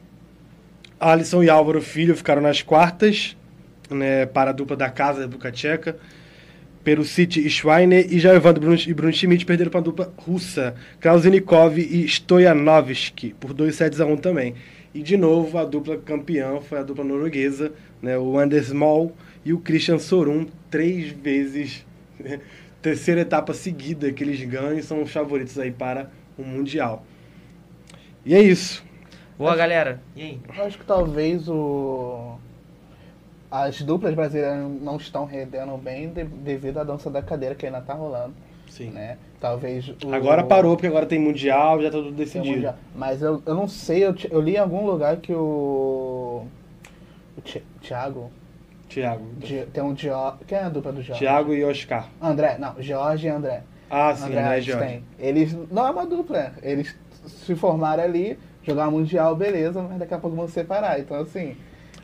Alisson e Álvaro Filho ficaram nas quartas, né, para a dupla da casa República Tcheca. Perusic e Schweiner e já Evandro Bruno, e Bruno Schmidt perderam para a dupla russa, Krausenikov e Stoyanovski, por 2 sets a 1 também. E de novo, a dupla campeã foi a dupla norueguesa, né, o Anders Moll e o Christian Sorum, três vezes, terceira etapa seguida que eles ganham e são os favoritos aí para o Mundial. E é isso. Boa, galera. E aí? Eu acho que talvez o. As duplas brasileiras não estão rendendo bem de- devido à dança da cadeira que ainda tá rolando, Sim. né? Talvez o... Agora parou, porque agora tem Mundial, já tá tudo tem decidido. mundial. Mas eu, eu não sei, eu, eu li em algum lugar que o. O Thiago. Thiago. Di- tem um Dio... Quem é a dupla do Jorge? Thiago e Oscar. André, não, Jorge e André. Ah, sim, André Einstein. Jorge? Eles não é uma dupla. Eles se formaram ali, jogar mundial, beleza, mas daqui a pouco vão se separar. Então, assim.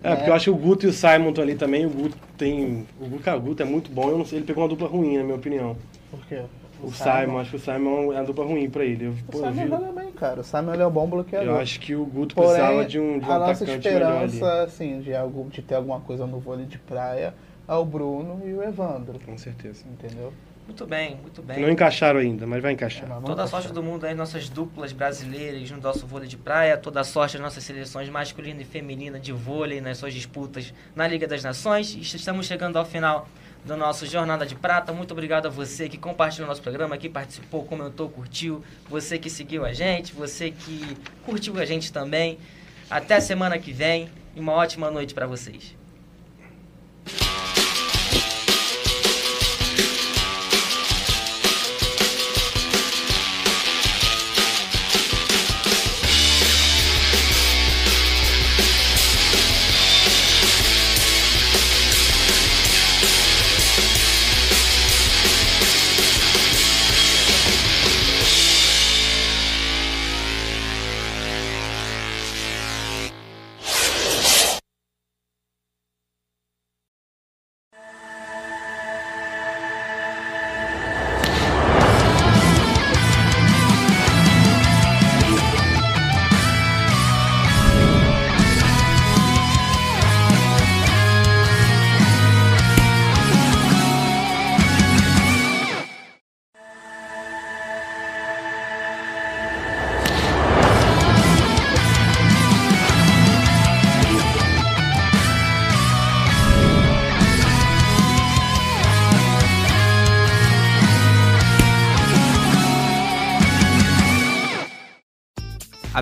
É, né? porque eu acho que o Guto e o Simon estão ali também. O Guto tem. O Guto, cara, o Guto é muito bom. Eu não sei, ele pegou uma dupla ruim, na minha opinião. Por quê? O, Simon, acho que o Simon é uma dupla ruim pra ele. Eu, O pô, Simon joga bem, cara. O Simon ele é um bom bloqueador. eu acho que o Guto Porém, precisava de um, de um a nossa atacante melhor ali. esperança, assim, de, algo, de ter alguma coisa no vôlei de praia é o Bruno e o Evandro. Com certeza. Entendeu? Muito bem, muito bem. Não encaixaram ainda, mas vai encaixar. É, Toda a passar. sorte do mundo aí, nossas duplas brasileiras no nosso vôlei de praia, toda a sorte das nossas seleções masculina e feminina de vôlei nas suas disputas na Liga das Nações. Estamos chegando ao final do nosso Jornada de Prata. Muito obrigado a você que compartilhou nosso programa, que participou, comentou, curtiu, você que seguiu a gente, você que curtiu a gente também. Até semana que vem e uma ótima noite para vocês.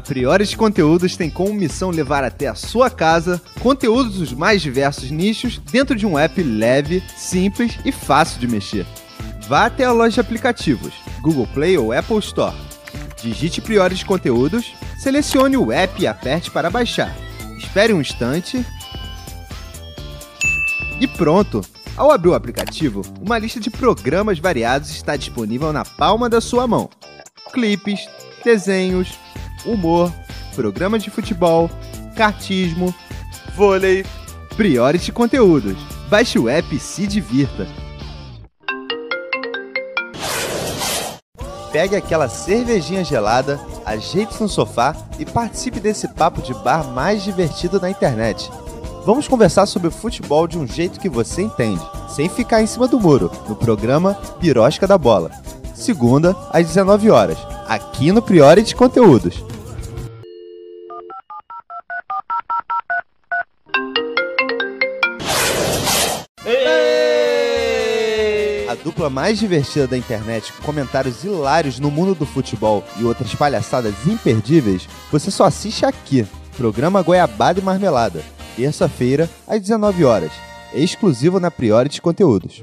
Priores Conteúdos tem como missão levar até a sua casa conteúdos dos mais diversos nichos dentro de um app leve, simples e fácil de mexer. Vá até a loja de aplicativos, Google Play ou Apple Store. Digite Priores Conteúdos, selecione o app e aperte para baixar. Espere um instante. E pronto! Ao abrir o aplicativo, uma lista de programas variados está disponível na palma da sua mão. Clipes, desenhos, humor, programas de futebol, cartismo, vôlei, Priority Conteúdos. Baixe o app e se divirta. Pegue aquela cervejinha gelada, ajeite-se no sofá e participe desse papo de bar mais divertido na internet. Vamos conversar sobre futebol de um jeito que você entende, sem ficar em cima do muro, no programa Pirosca da Bola. Segunda, às 19 horas, aqui no Priority Conteúdos. A dupla mais divertida da internet, com comentários hilários no mundo do futebol e outras palhaçadas imperdíveis, você só assiste aqui. Programa Goiabada e Marmelada. terça-feira, às 19 horas. Exclusivo na Priority Conteúdos.